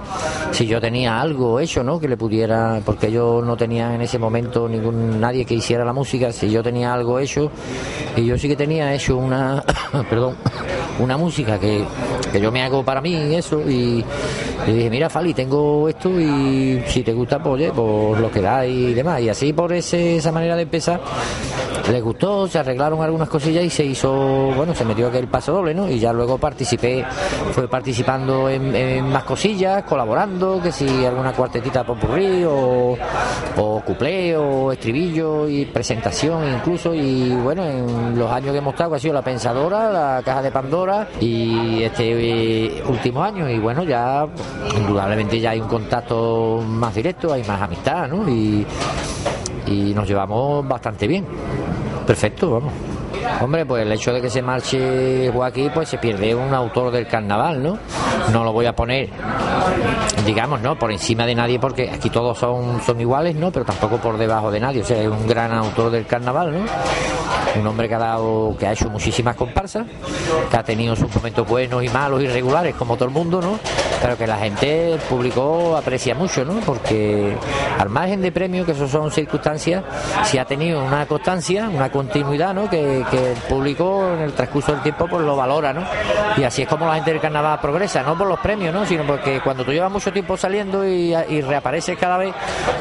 Si yo tenía algo hecho, ¿no? Que le pudiera, porque yo no tenía en ese momento ningún nadie que hiciera la música, si yo tenía algo hecho, y yo sí que tenía hecho una, perdón, una música que, que yo me hago para mí eso y le dije mira Fali tengo esto y si te gusta pues, oye, pues lo que da y demás y así por ese, esa manera de empezar les gustó, se arreglaron algunas cosillas y se hizo, bueno, se metió aquel paso doble, ¿no? Y ya luego participé, fue participando en, más cosillas, colaborando, que si alguna cuartetita popurrí o, o cuplé o estribillo y presentación incluso. Y bueno, en los años que hemos estado ha sido La Pensadora, La Caja de Pandora y este eh, último año. Y bueno, ya indudablemente ya hay un contacto más directo, hay más amistad, ¿no? Y, y nos llevamos bastante bien. Perfecto, vamos. Hombre, pues el hecho de que se marche Joaquín, pues se pierde un autor del carnaval, ¿no? No lo voy a poner, digamos, ¿no? Por encima de nadie, porque aquí todos son, son iguales, ¿no? Pero tampoco por debajo de nadie. O sea, es un gran autor del carnaval, ¿no? Un hombre que ha dado, que ha hecho muchísimas comparsas, que ha tenido sus momentos buenos y malos y regulares, como todo el mundo, ¿no? Pero que la gente, el público aprecia mucho, ¿no? Porque al margen de premios, que eso son circunstancias, si ha tenido una constancia, una continuidad, ¿no? Que, que el público en el transcurso del tiempo pues lo valora, ¿no? Y así es como la gente del carnaval progresa, no por los premios, ¿no? Sino porque cuando tú llevas mucho tiempo saliendo y, reapareces cada vez,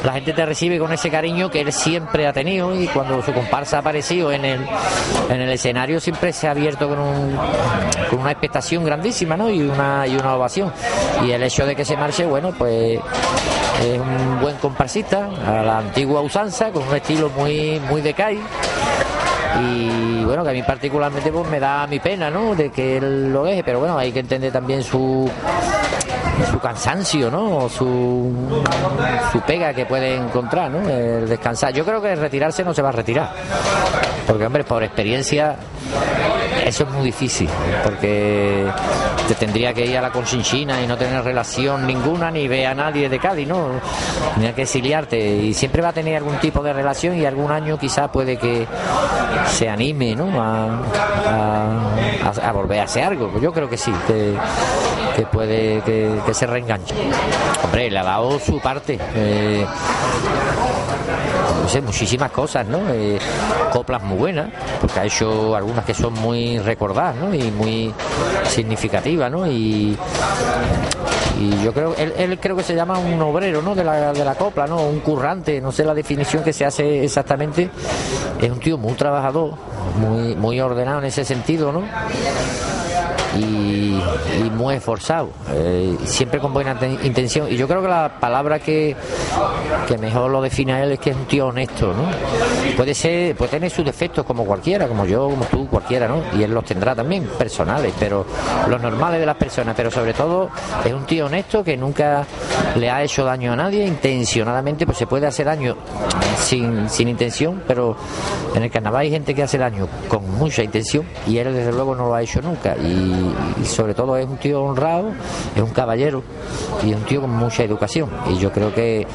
la gente te recibe con ese cariño que él siempre ha tenido y cuando su comparsa ha aparecido en el, en el escenario siempre se ha abierto con, un, una expectación grandísima, ¿no? Y una, y una ovación. Y el hecho de que se marche, bueno, pues es un buen comparsista a la antigua usanza, con un estilo muy, muy de Kai y bueno que a mí particularmente pues me da mi pena no de que él lo deje pero bueno hay que entender también su su cansancio no su su pega que puede encontrar no el descansar. Yo creo que retirarse no se va a retirar. Porque hombre por experiencia eso es muy difícil porque te tendría que ir a la Conchinchina y no tener relación ninguna ni ver a nadie de Cádiz no tendría que exiliarte y siempre va a tener algún tipo de relación y algún año quizá puede que se anime ¿no? a, volver a hacer algo. Pues yo creo que sí, que, puede que, se reenganche. Hombre, le ha dado su parte. eh, sé, muchísimas cosas, ¿no? Eh, coplas muy buenas, porque ha hecho algunas que son muy recordadas, ¿no? Y muy significativas, ¿no? Y, yo creo, él, él creo que se llama un obrero, ¿no? De la, de la copla, ¿no? Un currante, no sé la definición que se hace exactamente. Es un tío muy trabajador, muy, muy ordenado en ese sentido, ¿no? Y, y muy esforzado, eh, siempre con buena te- intención. Y yo creo que la palabra que, que mejor lo define a él es que es un tío honesto, ¿no? Puede ser, puede tener sus defectos como cualquiera, como yo, como tú, cualquiera, ¿no? Y él los tendrá también, personales, pero los normales de las personas, pero sobre todo es un tío honesto que nunca le ha hecho daño a nadie, intencionadamente, pues se puede hacer daño sin, sin intención, pero en el carnaval hay gente que hace daño con mucha intención y él desde luego no lo ha hecho nunca y, y sobre todo es un tío honrado, es un caballero y un tío con mucha educación y yo creo que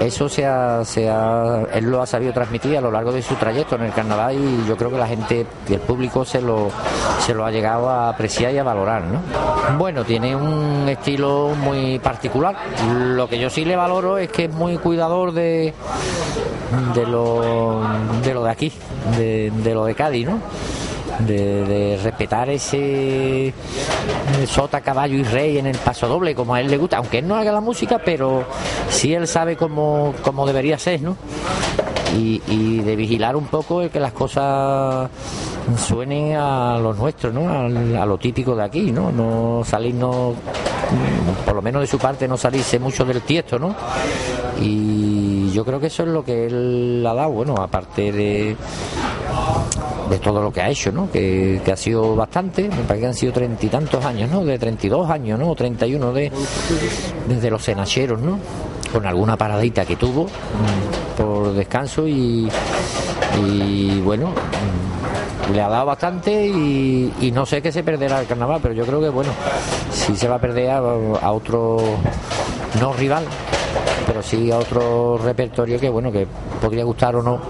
eso se ha, se ha- él lo ha sabido transmitir a lo largo de su trayecto en el carnaval y yo creo que la gente y el público se lo, se lo ha llegado a apreciar y a valorar. ¿no? Bueno, tiene un estilo muy particular. Lo que yo sí le valoro es que es muy cuidador de, de lo de lo de aquí, de, de lo de Cádiz, ¿no? De, respetar ese eh, sota, caballo y rey en el paso doble, como a él le gusta, aunque él no haga la música, pero sí él sabe cómo, cómo debería ser, ¿no? Y, de vigilar un poco el que las cosas suenen a lo nuestro, ¿no? Al- A, lo típico de aquí, ¿no? No salirnos, por lo menos de su parte, no salirse mucho del tiesto, ¿no? Y yo creo que eso es lo que él ha dado, bueno, aparte de de todo lo que ha hecho, ¿no? Que, ha sido bastante, me parece que han sido treinta y tantos años, ¿no? De 32 años, ¿no? O 31 de, desde los cenacheros, ¿no? Con alguna paradita que tuvo mm, por descanso y, bueno, mm, le ha dado bastante y, no sé qué se perderá el carnaval, pero yo creo que, bueno, sí se va a perder a otro, no rival, pero sí a otro repertorio que, bueno, que podría gustar o no,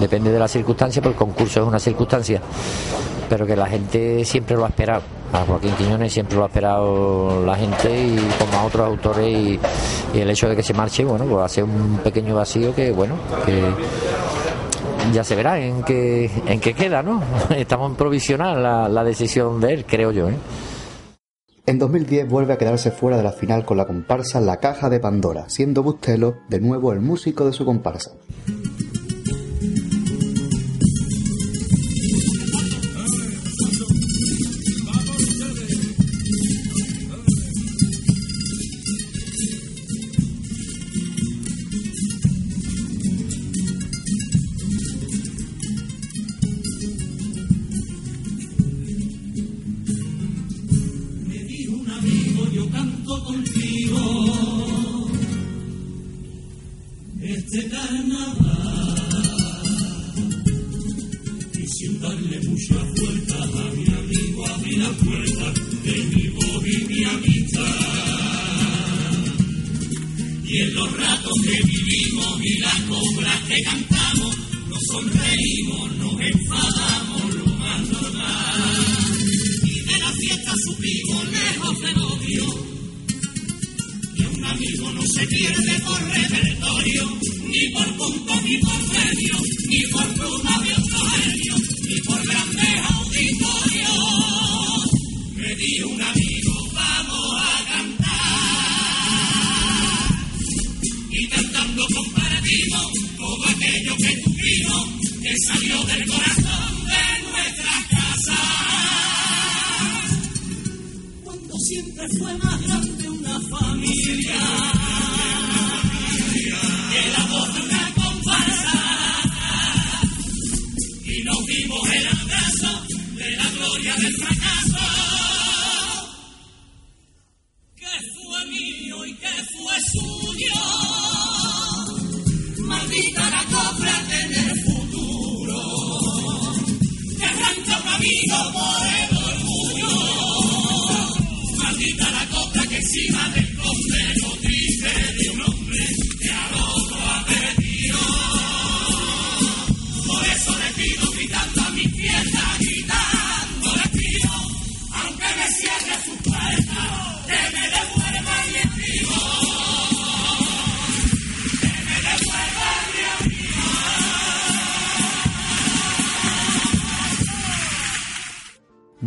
depende de la circunstancia, porque el concurso es una circunstancia, pero que la gente siempre lo ha esperado. A Joaquín Quiñones siempre lo ha esperado la gente y como a otros autores y, el hecho de que se marche, bueno, pues hace un pequeño vacío que, bueno, que ya se verá en qué, en qué queda, ¿no? Estamos en provisional la, decisión de él, creo yo. ¿eh? En 2010 vuelve a quedarse fuera de la final con la comparsa La Caja de Pandora, siendo Bustelo de nuevo el músico de su comparsa. camino por el orgullo. Maldita la copla que encima del complejo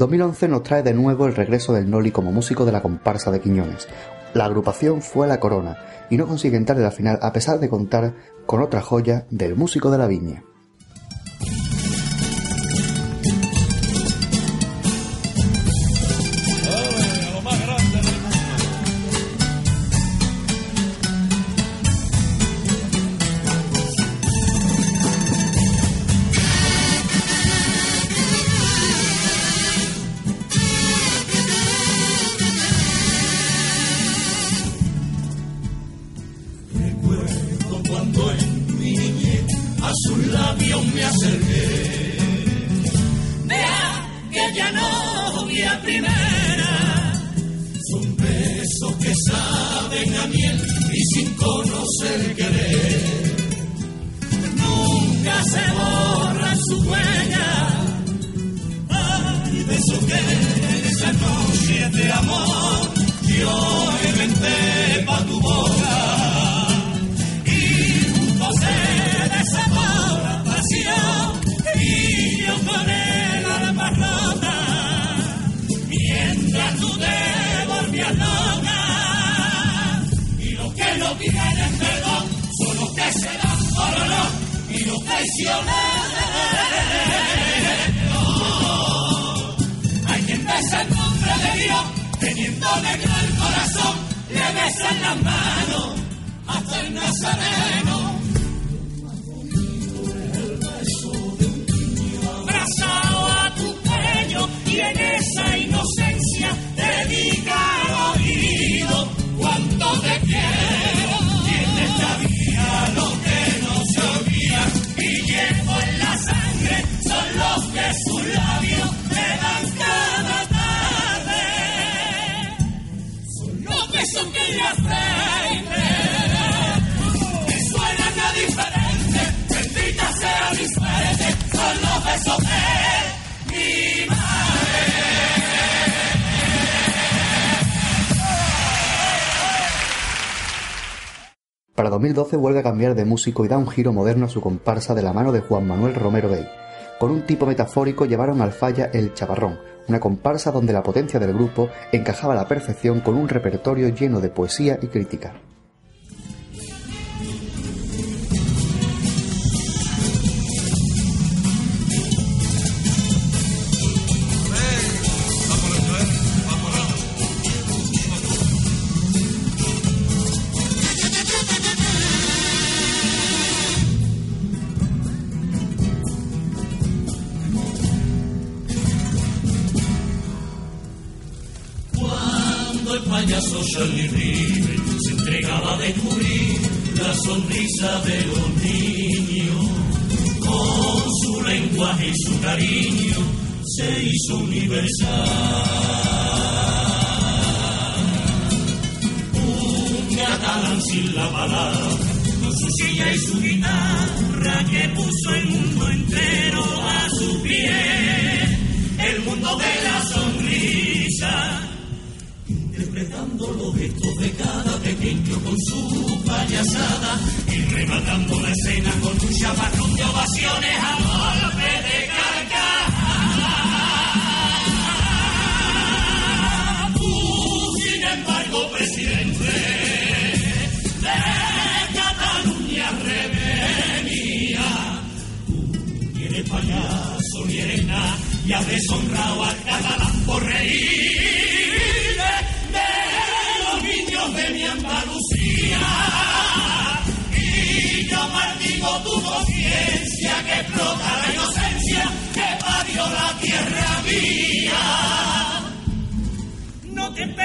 2011 nos trae de nuevo el regreso del Noli como músico de la comparsa de Quiñones. La agrupación fue a la corona y no consigue entrar en la final a pesar de contar con otra joya del músico de la viña. 2012 vuelve a cambiar de músico y da un giro moderno a su comparsa de la mano de Juan Manuel Romero Bey. Con un tipo metafórico llevaron al falla El Chaparrón, una comparsa donde la potencia del grupo encajaba a la perfección con un repertorio lleno de poesía y crítica.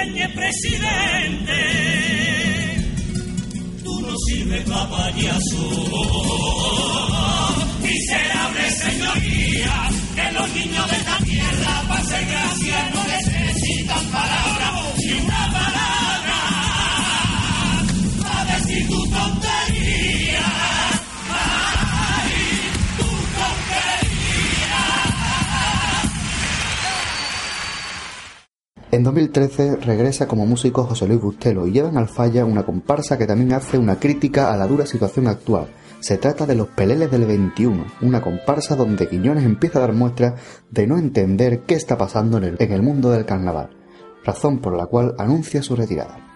No te empeñes, presidente. Tú no sirves pa' payaso. Miserable señoría, que los niños de esta tierra, para ser gracia, no necesitan 2013 regresa como músico José Luis Bustelo y llevan al falla una comparsa que también hace una crítica a la dura situación actual. Se trata de Los Peleles del 21, una comparsa donde Quiñones empieza a dar muestras de no entender qué está pasando en el, en el mundo del carnaval, razón por la cual anuncia su retirada.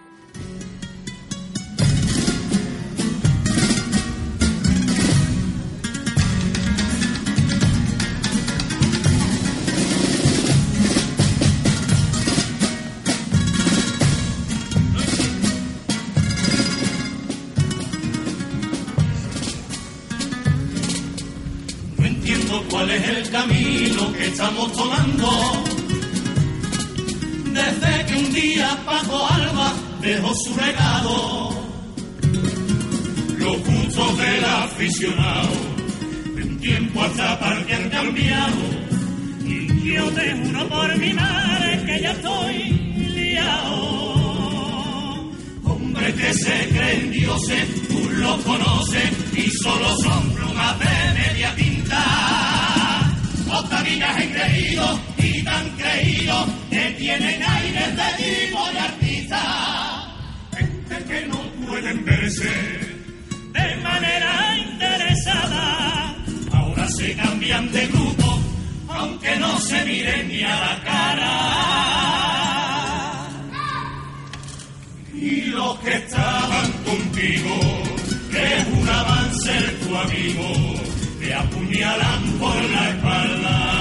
Dejó su regalo. Los gustos del aficionado de un tiempo hasta parte han cambiado. Y yo te juro por mi madre que ya estoy liado. Hombre que se creen dioses, tú los conoces y solo son plumas de media tinta. Octavillas engreídos y tan creídos que tienen aires de divo y artista. Que no pueden verse de manera interesada. Ahora se cambian de grupo, aunque no se miren ni a la cara. Y los que estaban contigo, que juraban ser tu amigo, te apuñalan por la espalda.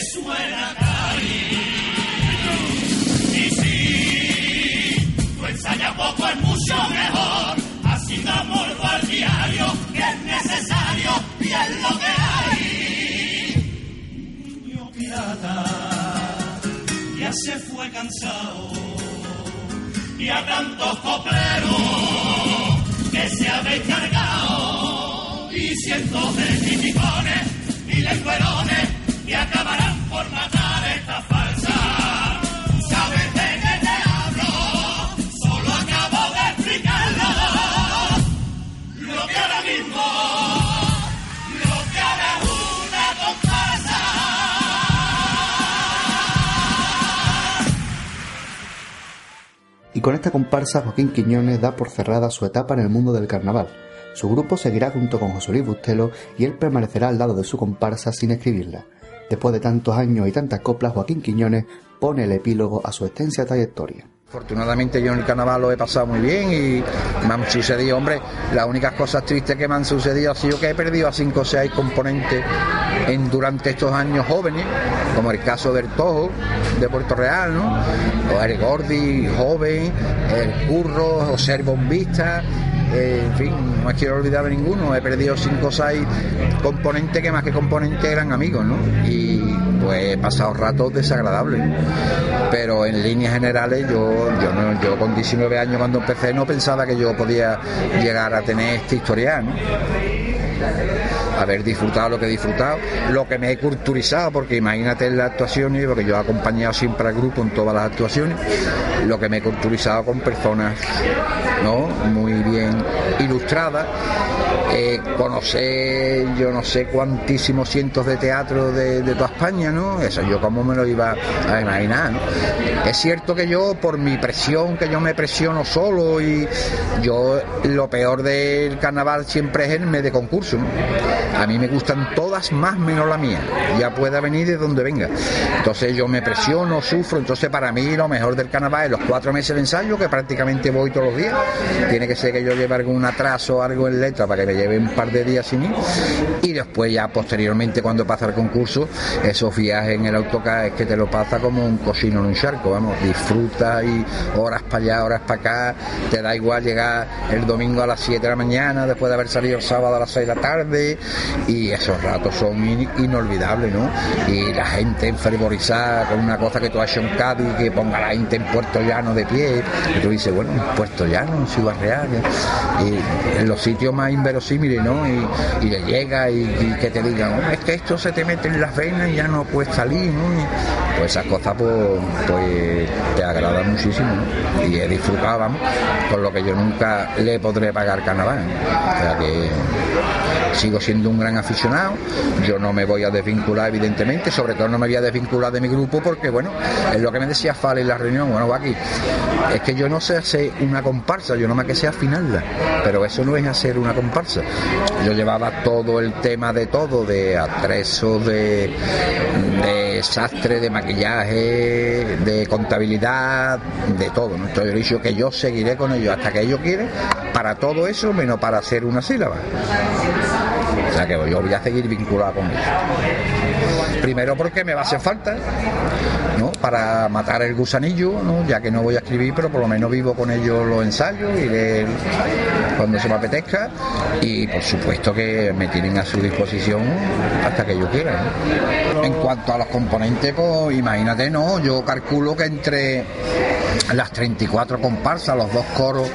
Suena caer? Y si tú ensayas poco es mucho mejor. Así damos al diario que es necesario y es lo que hay. Niño pirata ya se fue cansado y a tantos copleros que se ha descargado y cientos de criticones y lenguerones y acabarán por matar ¿Sabes qué te? Solo de. Lo que ahora mismo, lo que una comparsa. Y con esta comparsa, Joaquín Quiñones da por cerrada su etapa en el mundo del carnaval. Su grupo seguirá junto con José Luis Bustelo y él permanecerá al lado de su comparsa sin escribirla. Después de tantos años y tantas coplas, Joaquín Quiñones pone el epílogo a su extensa trayectoria. Afortunadamente yo en el carnaval lo he pasado muy bien y me han sucedido, hombre, las únicas cosas tristes que me han sucedido ha sido que he perdido a cinco o seis componentes en, durante estos años jóvenes, como el caso del Tojo de Puerto Real, ¿no? O el Gordi, joven, el Curro, José el Bombista, eh, en fin, no quiero olvidar de ninguno, he perdido cinco o seis componentes que más que componentes eran amigos, ¿no? Y pues he pasado ratos desagradables. Pero en líneas generales yo, yo con 19 años cuando empecé no pensaba que yo podía llegar a tener este historial, ¿no? Haber disfrutado lo que he disfrutado, lo que me he culturizado, porque imagínate en las actuaciones, porque yo he acompañado siempre al grupo en todas las actuaciones, lo que me he culturizado con personas ¿no? muy bien ilustradas, eh, conocer yo no sé cuantísimos cientos de teatros de, toda España, ¿no? Eso yo como me lo iba a imaginar, ¿no? Es cierto que yo, por mi presión, que yo me presiono solo y yo lo peor del carnaval siempre es irme de concurso. A mí me gustan todas más menos la mía, ya pueda venir de donde venga. Entonces yo me presiono, sufro, entonces para mí lo mejor del carnaval es los cuatro meses de ensayo, que prácticamente voy todos los días. Tiene que ser que yo lleve algún atraso algo en letra para que me lleve un par de días sin ir. Y después ya posteriormente cuando pasa el concurso, esos viajes en el autocar es que te lo pasa como un cocino en un charco, vamos, disfruta y horas para allá, horas para acá, te da igual llegar el domingo a las 7 de la mañana, después de haber salido el sábado a las 6 de la tarde, y esos ratos son in- inolvidables, ¿no? Y la gente enfervorizada con una cosa que tú has hecho en que ponga la gente en Puerto Llano de pie, y tú dices, bueno, en Puerto Llano, en Ciudad Real, y en los sitios más inverosímiles, ¿no? Y, le llega y, y que te digan, "Oh, es que esto se te mete en las venas y ya no puedes salir, ¿no? Pues esas cosas pues, pues te agradan muchísimo, ¿no? Y he disfrutado, vamos, con lo que yo nunca le podré pagar carnaval. O sea que sigo siendo un gran aficionado, yo no me voy a desvincular evidentemente, sobre todo no me voy a desvincular de mi grupo porque bueno, es lo que me decía Fale en la reunión, bueno aquí, es que yo no sé hacer una comparsa, yo no más que sé afinarla, pero eso no es hacer una comparsa. Yo llevaba todo el tema de todo, de atrezo, de, de sastre, de maquillaje, de contabilidad, de todo. ¿no? Entonces yo he dicho que yo seguiré con ellos hasta que ellos quieren, para todo eso, menos para hacer una sílaba. O sea que yo voy a seguir vinculado con ellos. Primero porque me va a hacer falta, ¿no? Para matar el gusanillo, ¿no? Ya que no voy a escribir, pero por lo menos vivo con ellos los ensayos, iré cuando se me apetezca y por supuesto que me tienen a su disposición hasta que yo quiera. En cuanto a los componentes, pues imagínate, ¿no? Yo calculo que entre las 34 comparsas, los dos coros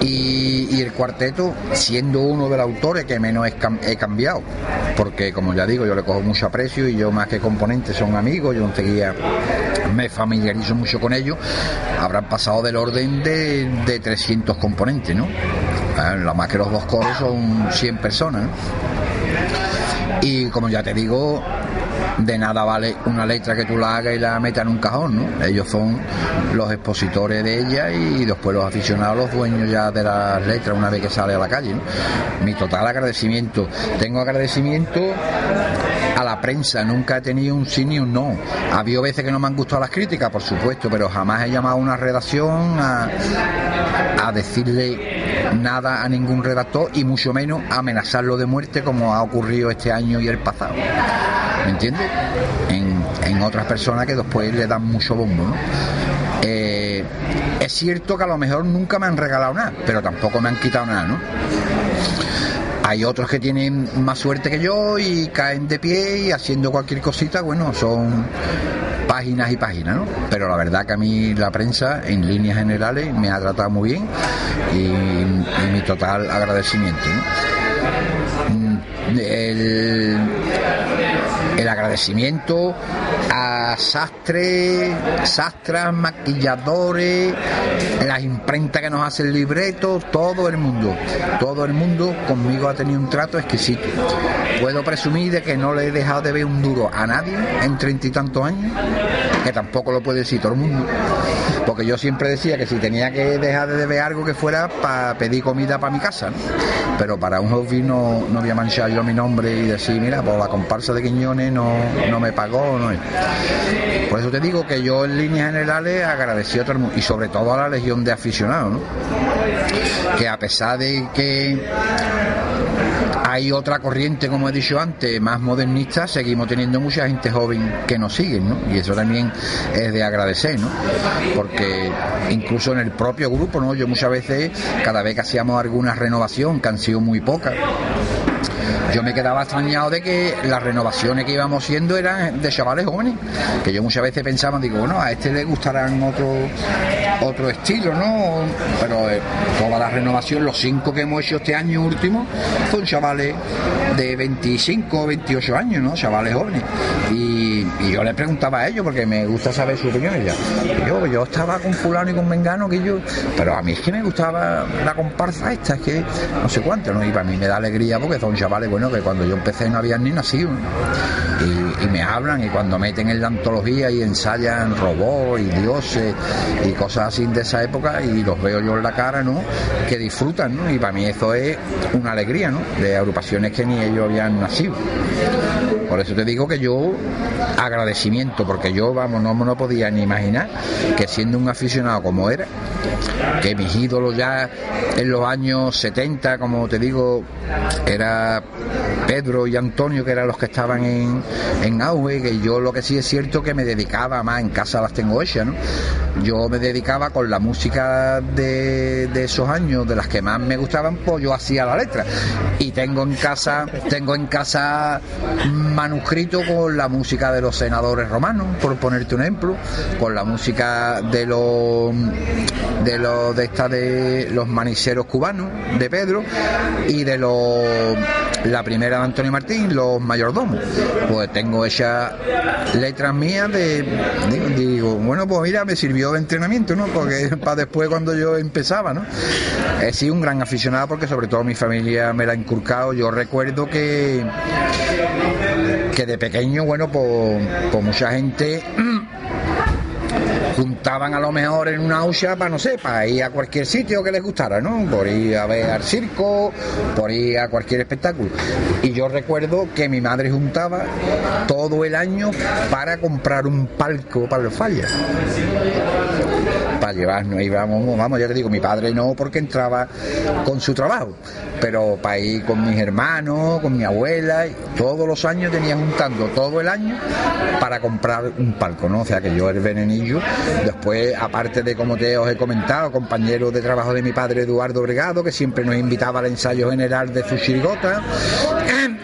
y, y el cuarteto, siendo uno de los autores que menos he cambiado, porque como ya digo, yo le cojo mucho aprecio y yo más que componentes son amigos, yo enseguida me familiarizo mucho con ellos, habrán pasado del orden de, de 300 componentes, ¿no? Ah, La más que los dos coros son 100 personas. Y como ya te digo, de nada vale una letra que tú la hagas y la metas en un cajón, ¿no? Ellos son los expositores de ella y después los aficionados, los dueños ya de las letras una vez que sale a la calle. Mi total agradecimiento. Tengo agradecimiento a la prensa, nunca he tenido un sí ni un no. Ha habido veces que no me han gustado las críticas, por supuesto, pero jamás he llamado a una redacción a, a decirle nada a ningún redactor y mucho menos amenazarlo de muerte como ha ocurrido este año y el pasado. ¿Me entiendes? En, en otras personas que después le dan mucho bombo, ¿no? Eh, es cierto que a lo mejor nunca me han regalado nada, pero tampoco me han quitado nada, ¿no? Hay otros que tienen más suerte que yo y caen de pie y haciendo cualquier cosita, bueno, son páginas y páginas, ¿no? Pero la verdad que a mí la prensa, en líneas generales, me ha tratado muy bien y, mi total agradecimiento. Mm, El, el agradecimiento a sastres, sastras, maquilladores, las imprentas que nos hacen libretos, todo el mundo, todo el mundo conmigo ha tenido un trato exquisito. Puedo presumir de que no le he dejado de ver un duro a nadie en treinta y tantos años, que tampoco lo puede decir todo el mundo. Porque yo siempre decía que si tenía que dejar de ver algo que fuera para pedir comida para mi casa, ¿no? pero para un hobby no, no voy a manchar yo mi nombre y decir, mira, pues la comparsa de Quiñones no, no me pagó. No. Por eso te digo que yo en líneas generales agradecí a todo el mundo y sobre todo a la legión de aficionados, ¿no? que a pesar de que hay otra corriente, como he dicho antes, más modernista, seguimos teniendo mucha gente joven que nos sigue, ¿no? Y eso también es de agradecer, ¿no? Porque incluso en el propio grupo, ¿no? Yo muchas veces, cada vez que hacíamos alguna renovación, que han sido muy pocas, yo me quedaba extrañado de que las renovaciones que íbamos haciendo eran de chavales jóvenes, que yo muchas veces pensaba, digo, bueno, a este le gustarán otro otro estilo, ¿no? Pero eh, toda la renovación, los cinco que hemos hecho este año último, son chavales de 25, 28 años, ¿no? Chavales jóvenes. Y, y yo le preguntaba a ellos, porque me gusta saber su opinión. Yo, yo, estaba con fulano y con mengano, que yo, pero a mí es que me gustaba la comparsa esta, es que no sé cuánto, ¿no? Y para mí me da alegría porque son chavales, bueno, que cuando yo empecé no habían ni nacido. Y, y me hablan y cuando meten en la antología y ensayan robots y dioses y cosas así de esa época y los veo yo en la cara, ¿no? Que disfrutan, ¿no? Y para mí eso es una alegría, ¿no? De agrupaciones que ni ellos habían nacido. Por eso te digo que yo agradecimiento, porque yo, vamos, no me podía ni imaginar que siendo un aficionado como era, que mis ídolos ya en los años 70, como te digo, era Pedro y Antonio, que eran los que estaban en, en auge, que yo lo que sí es cierto que me dedicaba más, en casa las tengo hechas, ¿no? Yo me dedicaba con la música de, de esos años, de las que más me gustaban, pues yo hacía la letra. Y tengo en casa, tengo en casa manuscrito con la música de los senadores romanos, por ponerte un ejemplo, con la música de los de los de esta de los maniceros cubanos de Pedro y de los la primera de Antonio Martín, los mayordomos. Pues tengo esas letras mías de digo, bueno, pues mira, me sirvió de entrenamiento, ¿no? Porque para después cuando yo empezaba, ¿no? He sido un gran aficionado porque sobre todo mi familia me la ha inculcado. Yo recuerdo que que de pequeño, bueno, pues, pues mucha gente juntaban a lo mejor en una hucha para, no sé, para ir a cualquier sitio que les gustara, ¿no? Por ir a ver al circo, por ir a cualquier espectáculo. Y yo recuerdo que mi madre juntaba todo el año para comprar un palco para los fallas para llevarnos y vamos, ya te digo, mi padre no porque entraba con su trabajo, pero para ir con mis hermanos, con mi abuela, todos los años tenía juntando todo el año para comprar un palco, ¿no? O sea que yo el venenillo, después, aparte de como te os he comentado, compañero de trabajo de mi padre Eduardo Bregado, que siempre nos invitaba al ensayo general de su chirigota,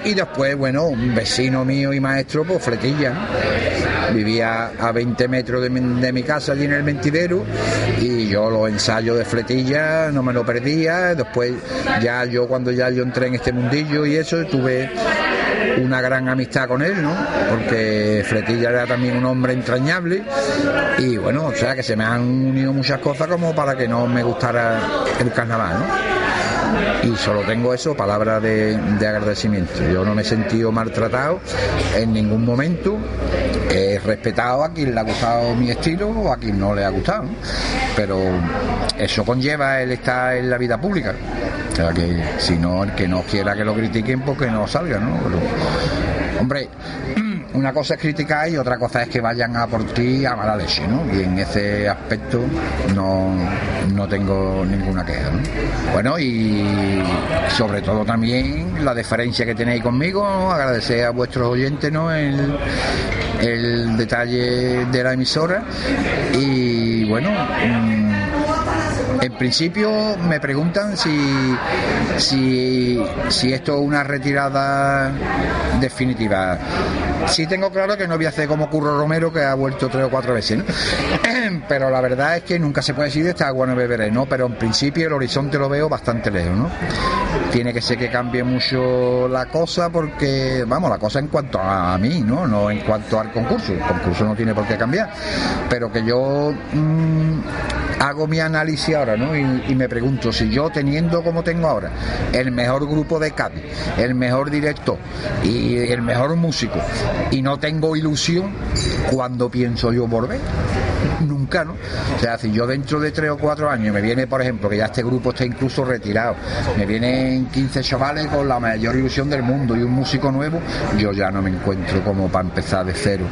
y después, bueno, un vecino mío y maestro, pues Fletilla. Vivía a 20 metros de mi, casa allí en el mentidero y yo los ensayos de fletilla no me lo perdía después ya yo cuando ya yo entré en este mundillo y eso tuve una gran amistad con él, ¿no? Porque Fletilla era también un hombre entrañable y bueno, o sea que se me han unido muchas cosas como para que no me gustara el carnaval, ¿no? Y solo tengo eso, palabras de, de, agradecimiento. Yo no me he sentido maltratado en ningún momento, he respetado a quien le ha gustado mi estilo o a quien no le ha gustado, pero eso conlleva el estar en la vida pública. O sea que si no, el que no quiera que lo critiquen, pues que no salga, ¿no? Hombre, una cosa es criticar y otra cosa es que vayan a por ti a mala leche, ¿no? Y en ese aspecto no, no tengo ninguna queja, ¿no? Bueno, y sobre todo también la deferencia que tenéis conmigo, ¿no? agradecer a vuestros oyentes, ¿no? El, el detalle de la emisora y bueno. En principio me preguntan si, si, esto es una retirada definitiva. Sí tengo claro que no voy a hacer como Curro Romero que ha vuelto tres o cuatro veces, ¿no? pero la verdad es que nunca se puede decir de esta agua no beberé, ¿no? Pero en principio el horizonte lo veo bastante lejos, ¿no? Tiene que ser que cambie mucho la cosa porque, vamos, la cosa en cuanto a mí, ¿no? No en cuanto al concurso. El concurso no tiene por qué cambiar. Pero que yo mm, hago mi análisis ahora, ¿no? Y, me pregunto si yo teniendo como tengo ahora el mejor grupo de Cádiz, el mejor director y el mejor músico y no tengo ilusión, ¿cuándo pienso yo volver? Nunca, ¿no? O sea, si yo dentro de tres o cuatro años me viene, por ejemplo, que ya este grupo está incluso retirado, me vienen 15 chavales con la mayor ilusión del mundo y un músico nuevo, yo ya no me encuentro como para empezar de cero,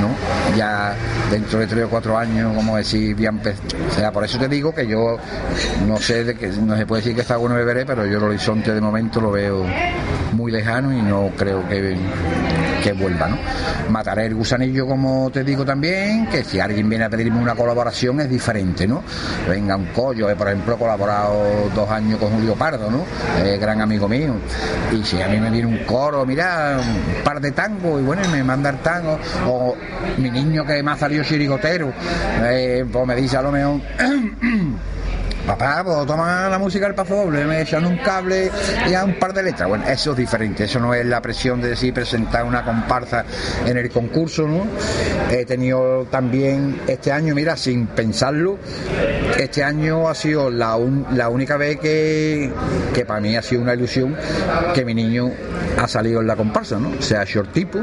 ¿no? Ya dentro de tres o cuatro años, como decir, empezar. O sea, por eso te digo que yo no sé de que no se puede decir que está bueno beberé, pero yo el horizonte de momento lo veo muy lejano y no creo que, que vuelva, ¿no? Mataré el gusanillo, como te digo también, que si alguien viene a pedirme una colaboración es diferente, ¿no? Venga un collo, eh, por ejemplo, colaborado dos años con Julio Pardo, ¿no? Eh, gran amigo mío. Y si a mí me viene un coro, mira, un par de tangos, y bueno, me manda el tango, o mi niño que me ha salido chirigotero, eh, pues me dice a lo mejor. Papá, pues toma la música del paso doble, me echan un cable y a un par de letras. Bueno, eso es diferente, eso no es la presión de decir presentar una comparsa en el concurso, ¿no? He tenido también este año, mira, sin pensarlo, este año ha sido la, la única vez que, que para mí ha sido una ilusión que mi niño ha salido en la comparsa, ¿no? Se ha hecho el tipo,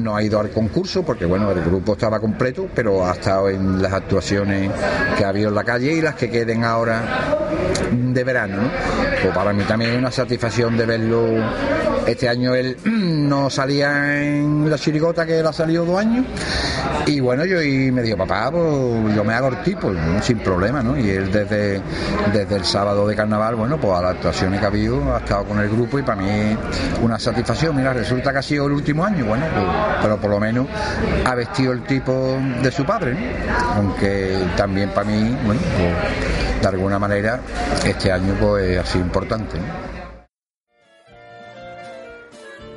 no ha ido al concurso porque, bueno, el grupo estaba completo, pero ha estado en las actuaciones que ha habido en la calle y las que queden ahora de verano, ¿no? Pues para mí también es una satisfacción de verlo. Este año él no salía en la chirigota que él ha salido dos años y bueno yo y me dijo papá pues yo me hago el tipo sin problema ¿no? y él desde, desde el sábado de carnaval bueno pues a las actuaciones que ha habido ha estado con el grupo y para mí una satisfacción mira resulta que ha sido el último año bueno pues, pero por lo menos ha vestido el tipo de su padre aunque también para mí bueno pues, de alguna manera este año pues ha sido importante.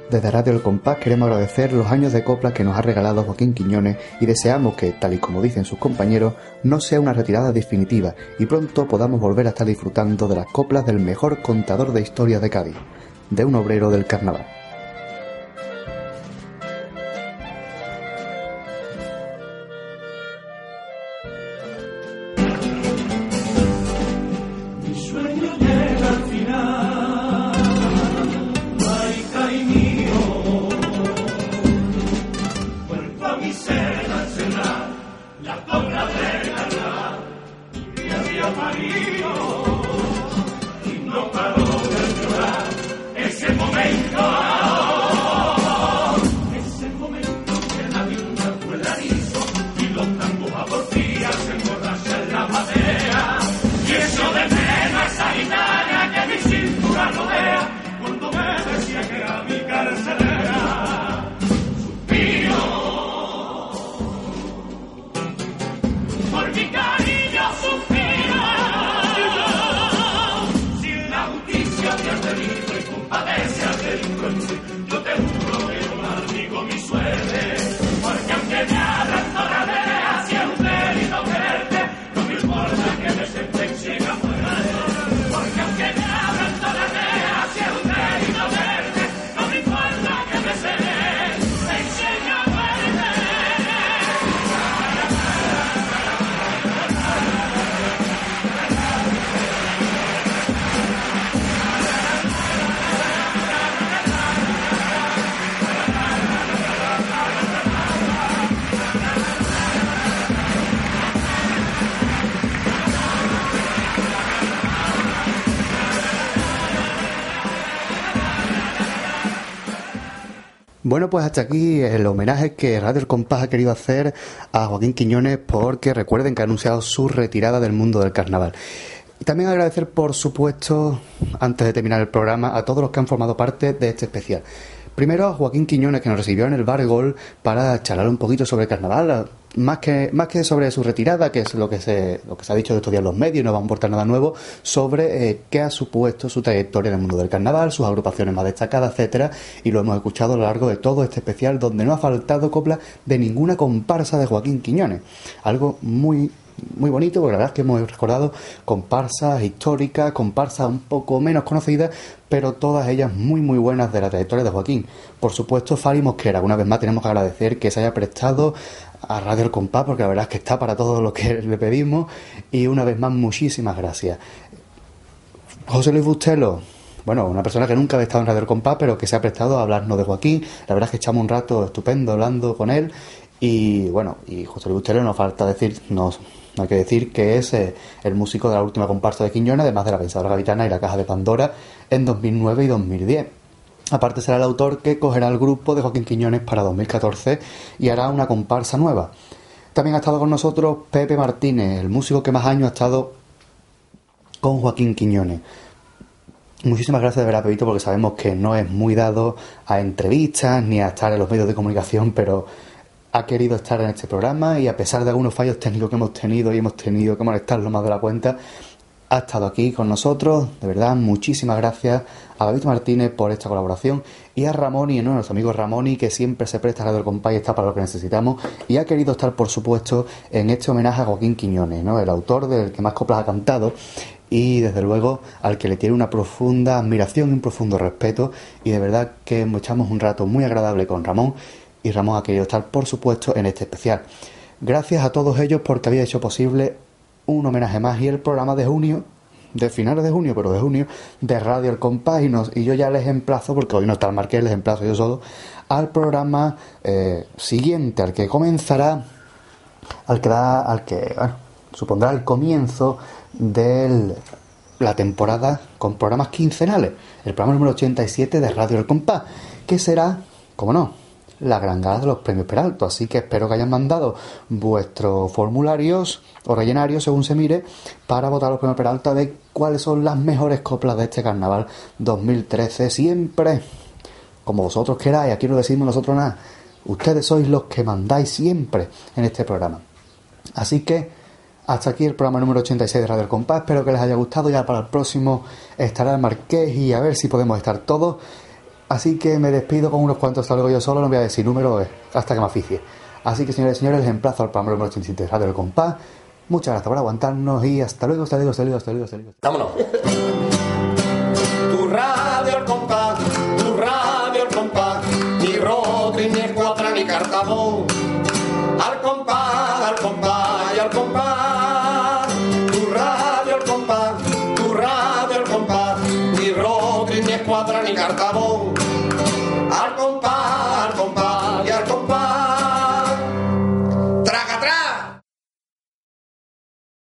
Desde Radio El Compás queremos agradecer los años de copla que nos ha regalado Joaquín Quiñones y deseamos que, tal y como dicen sus compañeros, no sea una retirada definitiva y pronto podamos volver a estar disfrutando de las coplas del mejor contador de historias de Cádiz, de un obrero del carnaval. Bueno, pues hasta aquí el homenaje que Radio El Compás ha querido hacer a Joaquín Quiñones porque recuerden que ha anunciado su retirada del mundo del carnaval. También agradecer, por supuesto, antes de terminar el programa, a todos los que han formado parte de este especial. Primero a Joaquín Quiñones, que nos recibió en el Bar Gol para charlar un poquito sobre el carnaval, más que, más que sobre su retirada, que es lo que se, lo que se ha dicho estos días en los medios, no vamos a aportar nada nuevo, sobre eh, qué ha supuesto su trayectoria en el mundo del carnaval, sus agrupaciones más destacadas, etcétera, y lo hemos escuchado a lo largo de todo este especial, donde no ha faltado copla de ninguna comparsa de Joaquín Quiñones. Algo muy muy bonito, porque la verdad es que hemos recordado comparsas históricas, comparsas un poco menos conocidas, pero todas ellas muy muy buenas de la trayectoria de Joaquín. Por supuesto, Fari Mosquera, una vez más tenemos que agradecer que se haya prestado a Radio El Compás, porque la verdad es que está para todo lo que le pedimos, y una vez más, muchísimas gracias. José Luis Bustelo, bueno, una persona que nunca había estado en Radio El Compás, pero que se ha prestado a hablarnos de Joaquín. La verdad es que echamos un rato estupendo hablando con él. Y bueno, y José Luis Bustelo nos falta decir, no hay que decir que es eh, el músico de la última comparsa de Quiñones, además de la Pensadora Gavitana y la Caja de Pandora en 2009 y 2010. Aparte será el autor que cogerá el grupo de Joaquín Quiñones para 2014 y hará una comparsa nueva. También ha estado con nosotros Pepe Martínez, el músico que más años ha estado con Joaquín Quiñones. Muchísimas gracias de verdad, Pepito, porque sabemos que no es muy dado a entrevistas ni a estar en los medios de comunicación, pero ha querido estar en este programa y a pesar de algunos fallos técnicos que hemos tenido y hemos tenido que molestarlo más de la cuenta, ha estado aquí con nosotros. De verdad, muchísimas gracias a David Martínez por esta colaboración y a Ramón y a nuestro amigo Ramón que siempre se presta a Radio Compás y está para lo que necesitamos y ha querido estar, por supuesto, en este homenaje a Joaquín Quiñones, ¿no? el autor del que más coplas ha cantado y desde luego al que le tiene una profunda admiración y un profundo respeto y de verdad que echamos un rato muy agradable con Ramón y Ramón ha querido estar, por supuesto, en este especial. Gracias a todos ellos porque había hecho posible un homenaje más y el programa de junio, de finales de junio, pero de junio, de Radio El Compás y, nos, y yo ya les emplazo, porque hoy no está el Marqués, les emplazo yo solo, al programa eh, siguiente, al que comenzará, al que da, al que, bueno, supondrá el comienzo de la temporada con programas quincenales, el programa número 87 de Radio El Compás, que será, como no, la gran gala de los premios Peralto. Así que espero que hayan mandado vuestros formularios o rellenarios, según se mire, para votar los premios Peralto a ver cuáles son las mejores coplas de este carnaval 2013. Siempre, como vosotros queráis, aquí no decimos nosotros nada. Ustedes sois los que mandáis siempre en este programa. Así que hasta aquí el programa número 86 de Radio El Compás. Espero que les haya gustado. Ya para el próximo estará el Marqués y a ver si podemos estar todos. Así que me despido con unos cuantos salgo yo solo, no voy a decir número eh, hasta que me aficie. Así que señores y señores, les emplazo al programa número 87 de Radio El Compás. Muchas gracias por aguantarnos y hasta luego, hasta luego, hasta luego, hasta luego. Hasta luego. Vámonos.